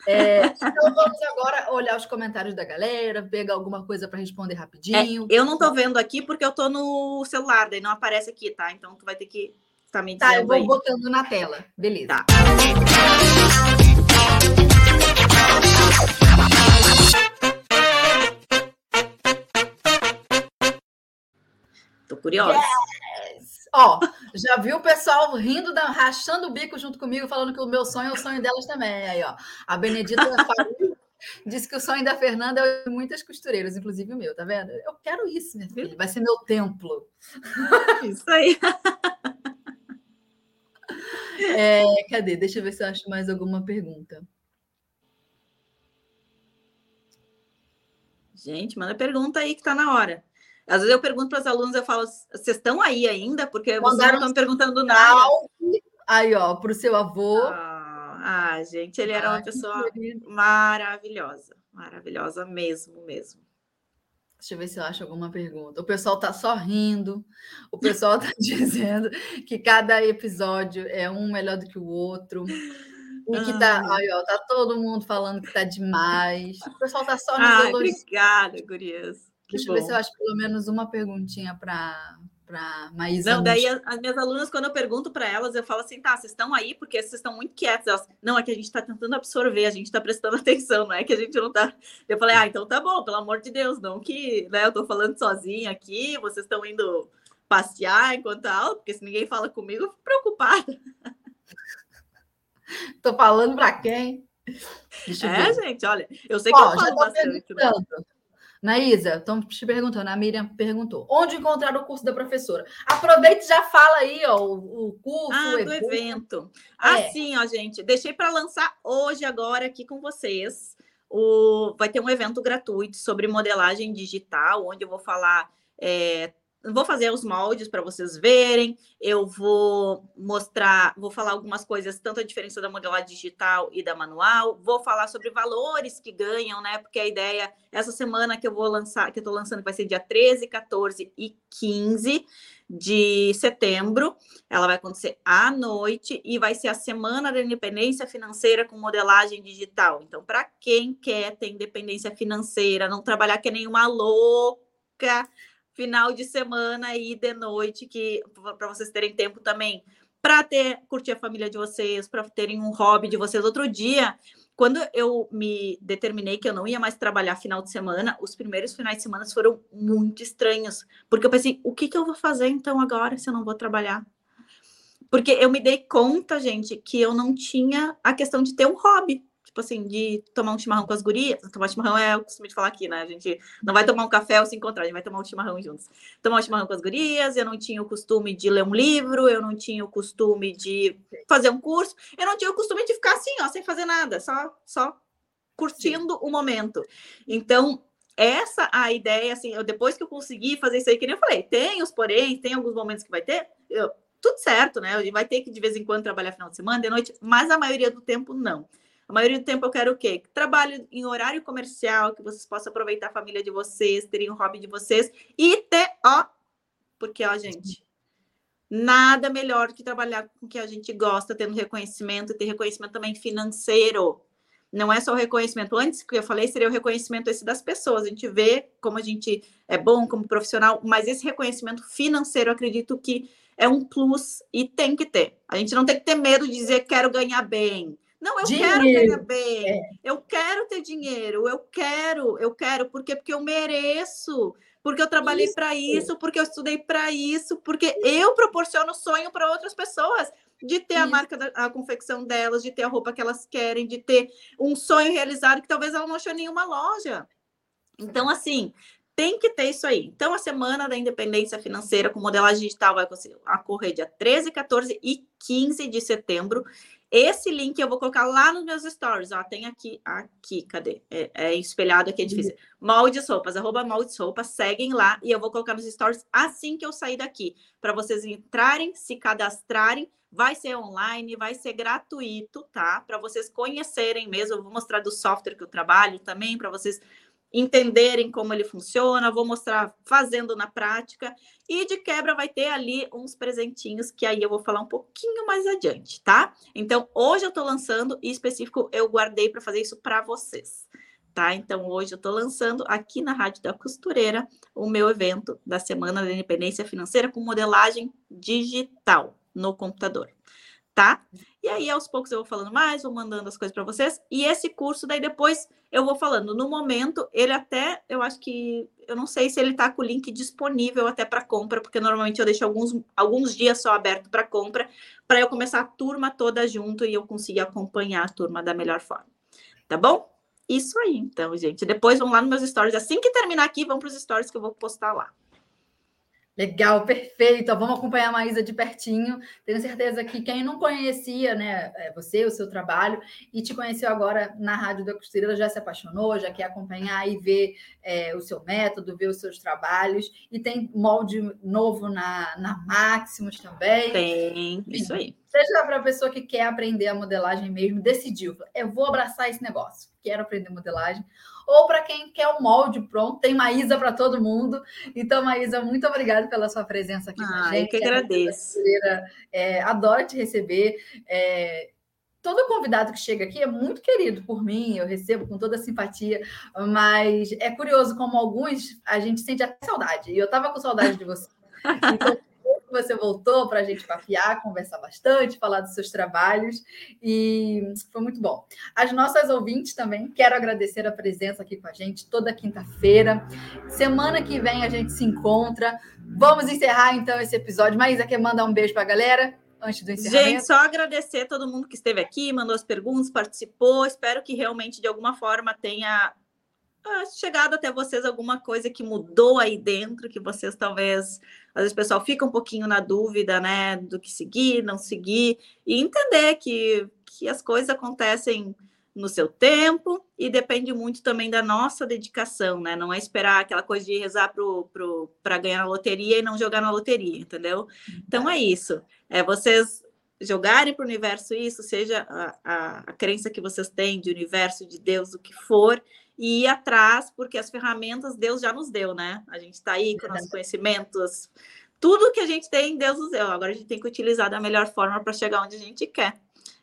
É, então vamos agora olhar os comentários da galera, pegar alguma coisa para responder rapidinho. É, eu não estou vendo aqui porque eu estou no celular, daí não aparece aqui, tá? Então tu vai ter que tá me Tá, eu vou aí. botando na tela. Beleza. Tá. Tô curiosa. Yes! Ó, já viu o pessoal rindo, da, rachando o bico junto comigo, falando que o meu sonho é o sonho delas também. Aí, ó, a Benedita disse que o sonho da Fernanda é de muitas costureiras, inclusive o meu, tá vendo? Eu quero isso, minha filha. Vai ser meu templo. Isso aí. É, cadê? Deixa eu ver se eu acho mais alguma pergunta. Gente, manda pergunta aí que tá na hora. Às vezes eu pergunto para os alunos, eu falo, vocês estão aí ainda? Porque vocês não estão me perguntando nada. Aí, ó, para o seu avô. Ah, ah, gente, ele era uma pessoa maravilhosa. Maravilhosa mesmo, mesmo. Deixa eu ver se eu acho alguma pergunta. O pessoal está só rindo, o pessoal está dizendo que cada episódio é um melhor do que o outro. E que tá, aí, ó, tá todo mundo falando que tá demais. O pessoal tá só nos Ai, Obrigada, Gurias. Deixa eu ver se eu acho pelo menos uma perguntinha para para Maísa. Não, daí as, minhas alunas, quando eu pergunto para elas, eu falo assim, tá, vocês estão aí porque vocês estão muito quietos. Elas, não, é que a gente está tentando absorver, a gente está prestando atenção, não é que a gente não está. Eu falei, ah, então tá bom, pelo amor de Deus, não que né, eu estou falando sozinha aqui, vocês estão indo passear enquanto aula, porque se ninguém fala comigo, eu fico preocupada. Tô falando para quem? é, gente, olha, eu sei que eu falo bastante. Né? Naísa, estão te perguntando, a Miriam perguntou, onde encontrar o curso da professora? Aproveita e já fala aí, ó, o, o curso. Ah, o do evento. Assim, é. ó, gente, deixei para lançar hoje, agora, aqui com vocês. O, vai ter um evento gratuito sobre modelagem digital, onde eu vou falar é, vou fazer os moldes para vocês verem, eu vou mostrar, vou falar algumas coisas, tanto a diferença da modelagem digital e da manual, vou falar sobre valores que ganham, né? Porque a ideia, essa semana que eu vou lançar, que eu estou lançando, vai ser dia 13, 14 e 15 de setembro, ela vai acontecer à noite e vai ser a semana da independência financeira com modelagem digital. Então, para quem quer ter independência financeira, não trabalhar que nem uma louca final de semana e de noite, que para vocês terem tempo também para ter curtir a família de vocês, para terem um hobby de vocês. Outro dia, quando eu me determinei que eu não ia mais trabalhar final de semana, os primeiros finais de semana foram muito estranhos, porque eu pensei, o que, que eu vou fazer então agora se eu não vou trabalhar? Porque eu me dei conta, gente, que eu não tinha a questão de ter um hobby tipo assim, de tomar um chimarrão com as gurias. Tomar chimarrão é o costume de falar aqui, né? A gente não vai tomar um café ou se encontrar, a gente vai tomar um chimarrão juntos. Tomar um chimarrão com as gurias, eu não tinha o costume de ler um livro, eu não tinha o costume de fazer um curso, eu não tinha o costume de ficar assim, ó, sem fazer nada, só, só curtindo Sim. o momento. Então, essa a ideia, assim, eu, depois que eu consegui fazer isso aí, que nem eu falei, tem os porém, tem alguns momentos que vai ter, eu, tudo certo, né? Vai ter que de vez em quando trabalhar final de semana, de noite, mas a maioria do tempo não. A maioria do tempo eu quero o quê? Trabalho em horário comercial, que vocês possam aproveitar a família de vocês, terem um hobby de vocês e ter, ó, porque, ó, gente, nada melhor que trabalhar com o que a gente gosta, tendo reconhecimento, ter reconhecimento também financeiro. Não é só o reconhecimento. Antes que eu falei, seria o reconhecimento esse das pessoas. A gente vê como a gente é bom como profissional, mas esse reconhecimento financeiro, eu acredito que é um plus e tem que ter. A gente não tem que ter medo de dizer quero ganhar bem. Não, eu dinheiro. quero ganhar bem, é. eu quero ter dinheiro, eu quero, eu quero, porque porque eu mereço, porque eu trabalhei para isso, porque eu estudei para isso, porque eu proporciono sonho para outras pessoas de ter a marca da a confecção delas, de ter a roupa que elas querem, de ter um sonho realizado que talvez ela não achou em nenhuma loja. Então, assim, tem que ter isso aí. Então, a Semana da Independência Financeira com modelagem digital vai ocorrer dia 13, 14 e 15 de setembro. Esse link eu vou colocar lá nos meus stories, ó. Tem aqui, aqui, cadê? É, é espelhado aqui, é difícil. Moldes Roupas, arroba Moldes Roupas, seguem lá e eu vou colocar nos stories assim que eu sair daqui, para vocês entrarem, se cadastrarem. Vai ser online, vai ser gratuito, tá? Para vocês conhecerem mesmo. Eu vou mostrar do software que eu trabalho também, para vocês entenderem como ele funciona, vou mostrar fazendo na prática e de quebra vai ter ali uns presentinhos que aí eu vou falar um pouquinho mais adiante, tá? Então, hoje eu tô lançando e específico eu guardei para fazer isso para vocês. Tá? Então, hoje eu estou lançando aqui na Rádio da Costureira o meu evento da Semana da Independência Financeira com modelagem digital no computador tá? E aí, aos poucos, eu vou falando mais, vou mandando as coisas para vocês. E esse curso, daí depois eu vou falando. No momento, ele até, eu acho que, eu não sei se ele tá com o link disponível até para compra, porque normalmente eu deixo alguns, alguns dias só aberto para compra, para eu começar a turma toda junto e eu conseguir acompanhar a turma da melhor forma. Tá bom? Isso aí, então, gente. Depois vão lá nos meus stories. Assim que terminar aqui, vão para os stories que eu vou postar lá. Legal, perfeito. Vamos acompanhar a Maísa de pertinho. Tenho certeza que quem não conhecia, né, é, você, o seu trabalho, e te conheceu agora na Rádio da Costureira, já se apaixonou, já quer acompanhar e ver é, o seu método, ver os seus trabalhos. E tem molde novo na, na Maximus também. Tem, isso aí. Seja para a pessoa que quer aprender a modelagem mesmo, decidiu, eu vou abraçar esse negócio, quero aprender modelagem ou para quem quer o molde pronto, tem Maísa para todo mundo. Então, Maísa, muito obrigada pela sua presença aqui ah, com a gente. Eu que agradeço. É, adoro te receber. É, todo convidado que chega aqui é muito querido por mim, eu recebo com toda simpatia, mas é curioso como alguns a gente sente até saudade. E eu estava com saudade de você. Então, você voltou para a gente papiar, conversar bastante, falar dos seus trabalhos e foi muito bom. As nossas ouvintes também, quero agradecer a presença aqui com a gente toda quinta-feira. Semana que vem a gente se encontra. Vamos encerrar então esse episódio. Maísa, quer mandar um beijo para a galera? Antes do encerramento. Gente, só agradecer a todo mundo que esteve aqui, mandou as perguntas, participou. Espero que realmente, de alguma forma, tenha chegado até vocês alguma coisa que mudou aí dentro, que vocês talvez, às vezes o pessoal fica um pouquinho na dúvida, né, do que seguir, não seguir, e entender que, que as coisas acontecem no seu tempo e depende muito também da nossa dedicação, né? Não é esperar aquela coisa de rezar para ganhar na loteria e não jogar na loteria, entendeu? Então é isso. É vocês jogarem para o universo isso, seja a, a, a crença que vocês têm de universo, de Deus, o que for, e ir atrás, porque as ferramentas Deus já nos deu, né? A gente está aí com nossos conhecimentos, tudo que a gente tem, Deus nos deu. Agora a gente tem que utilizar da melhor forma para chegar onde a gente quer.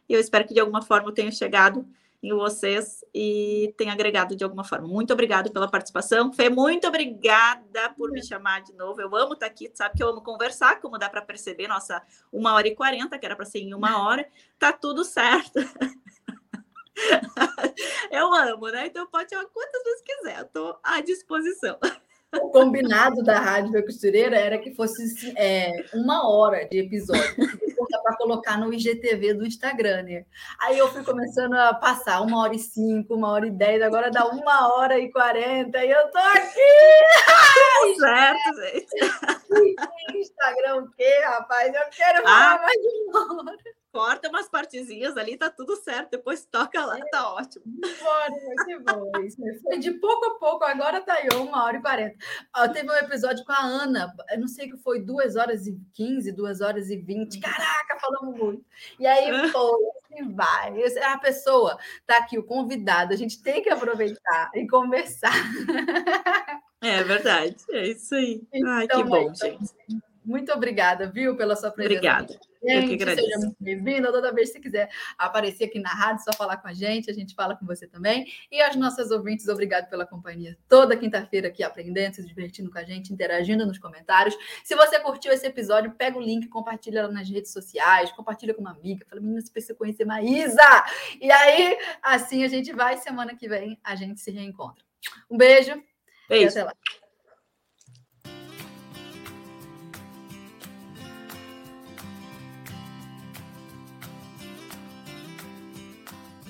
E eu espero que de alguma forma eu tenha chegado em vocês e tenha agregado de alguma forma. Muito obrigada pela participação. Fê, muito obrigada por me chamar de novo. Eu amo estar aqui, sabe que eu amo conversar, como dá para perceber, nossa, uma hora e quarenta, que era para ser em uma hora, tá tudo certo. eu amo, né? Então pode chamar quantas vezes quiser, eu estou à disposição. O combinado da Rádio Costureira era que fosse é, uma hora de episódio para colocar no IGTV do Instagram, né? Aí eu fui começando a passar uma hora e cinco, uma hora e dez, agora dá uma hora e quarenta e eu tô aqui! certo, gente. Instagram o quê, rapaz? Eu quero falar ah. mais de uma hora corta umas partezinhas ali, tá tudo certo. Depois toca lá, tá ótimo. Bora, que bom. Foi de pouco a pouco, agora tá aí, uma hora e quarenta. Teve um episódio com a Ana, eu não sei o que foi, duas horas e quinze, duas horas e vinte. Caraca, falamos muito. E aí, pô, assim vai. A pessoa tá aqui, o convidado, a gente tem que aproveitar e conversar. É verdade, é isso aí. Ai, então, que bom, então, gente. Muito obrigada, viu, pela sua presença. Obrigada. Eu que agradeço. Seja muito bem-vindo. Toda vez que você quiser aparecer aqui na rádio, só falar com a gente, a gente fala com você também. E as nossas ouvintes, obrigado pela companhia. Toda quinta-feira aqui aprendendo, se divertindo com a gente, interagindo nos comentários. Se você curtiu esse episódio, pega o link, compartilha lá nas redes sociais, compartilha com uma amiga, fala, menina, você precisa conhecer Maísa. E aí, assim a gente vai, semana que vem a gente se reencontra. Um beijo, beijo. e até lá.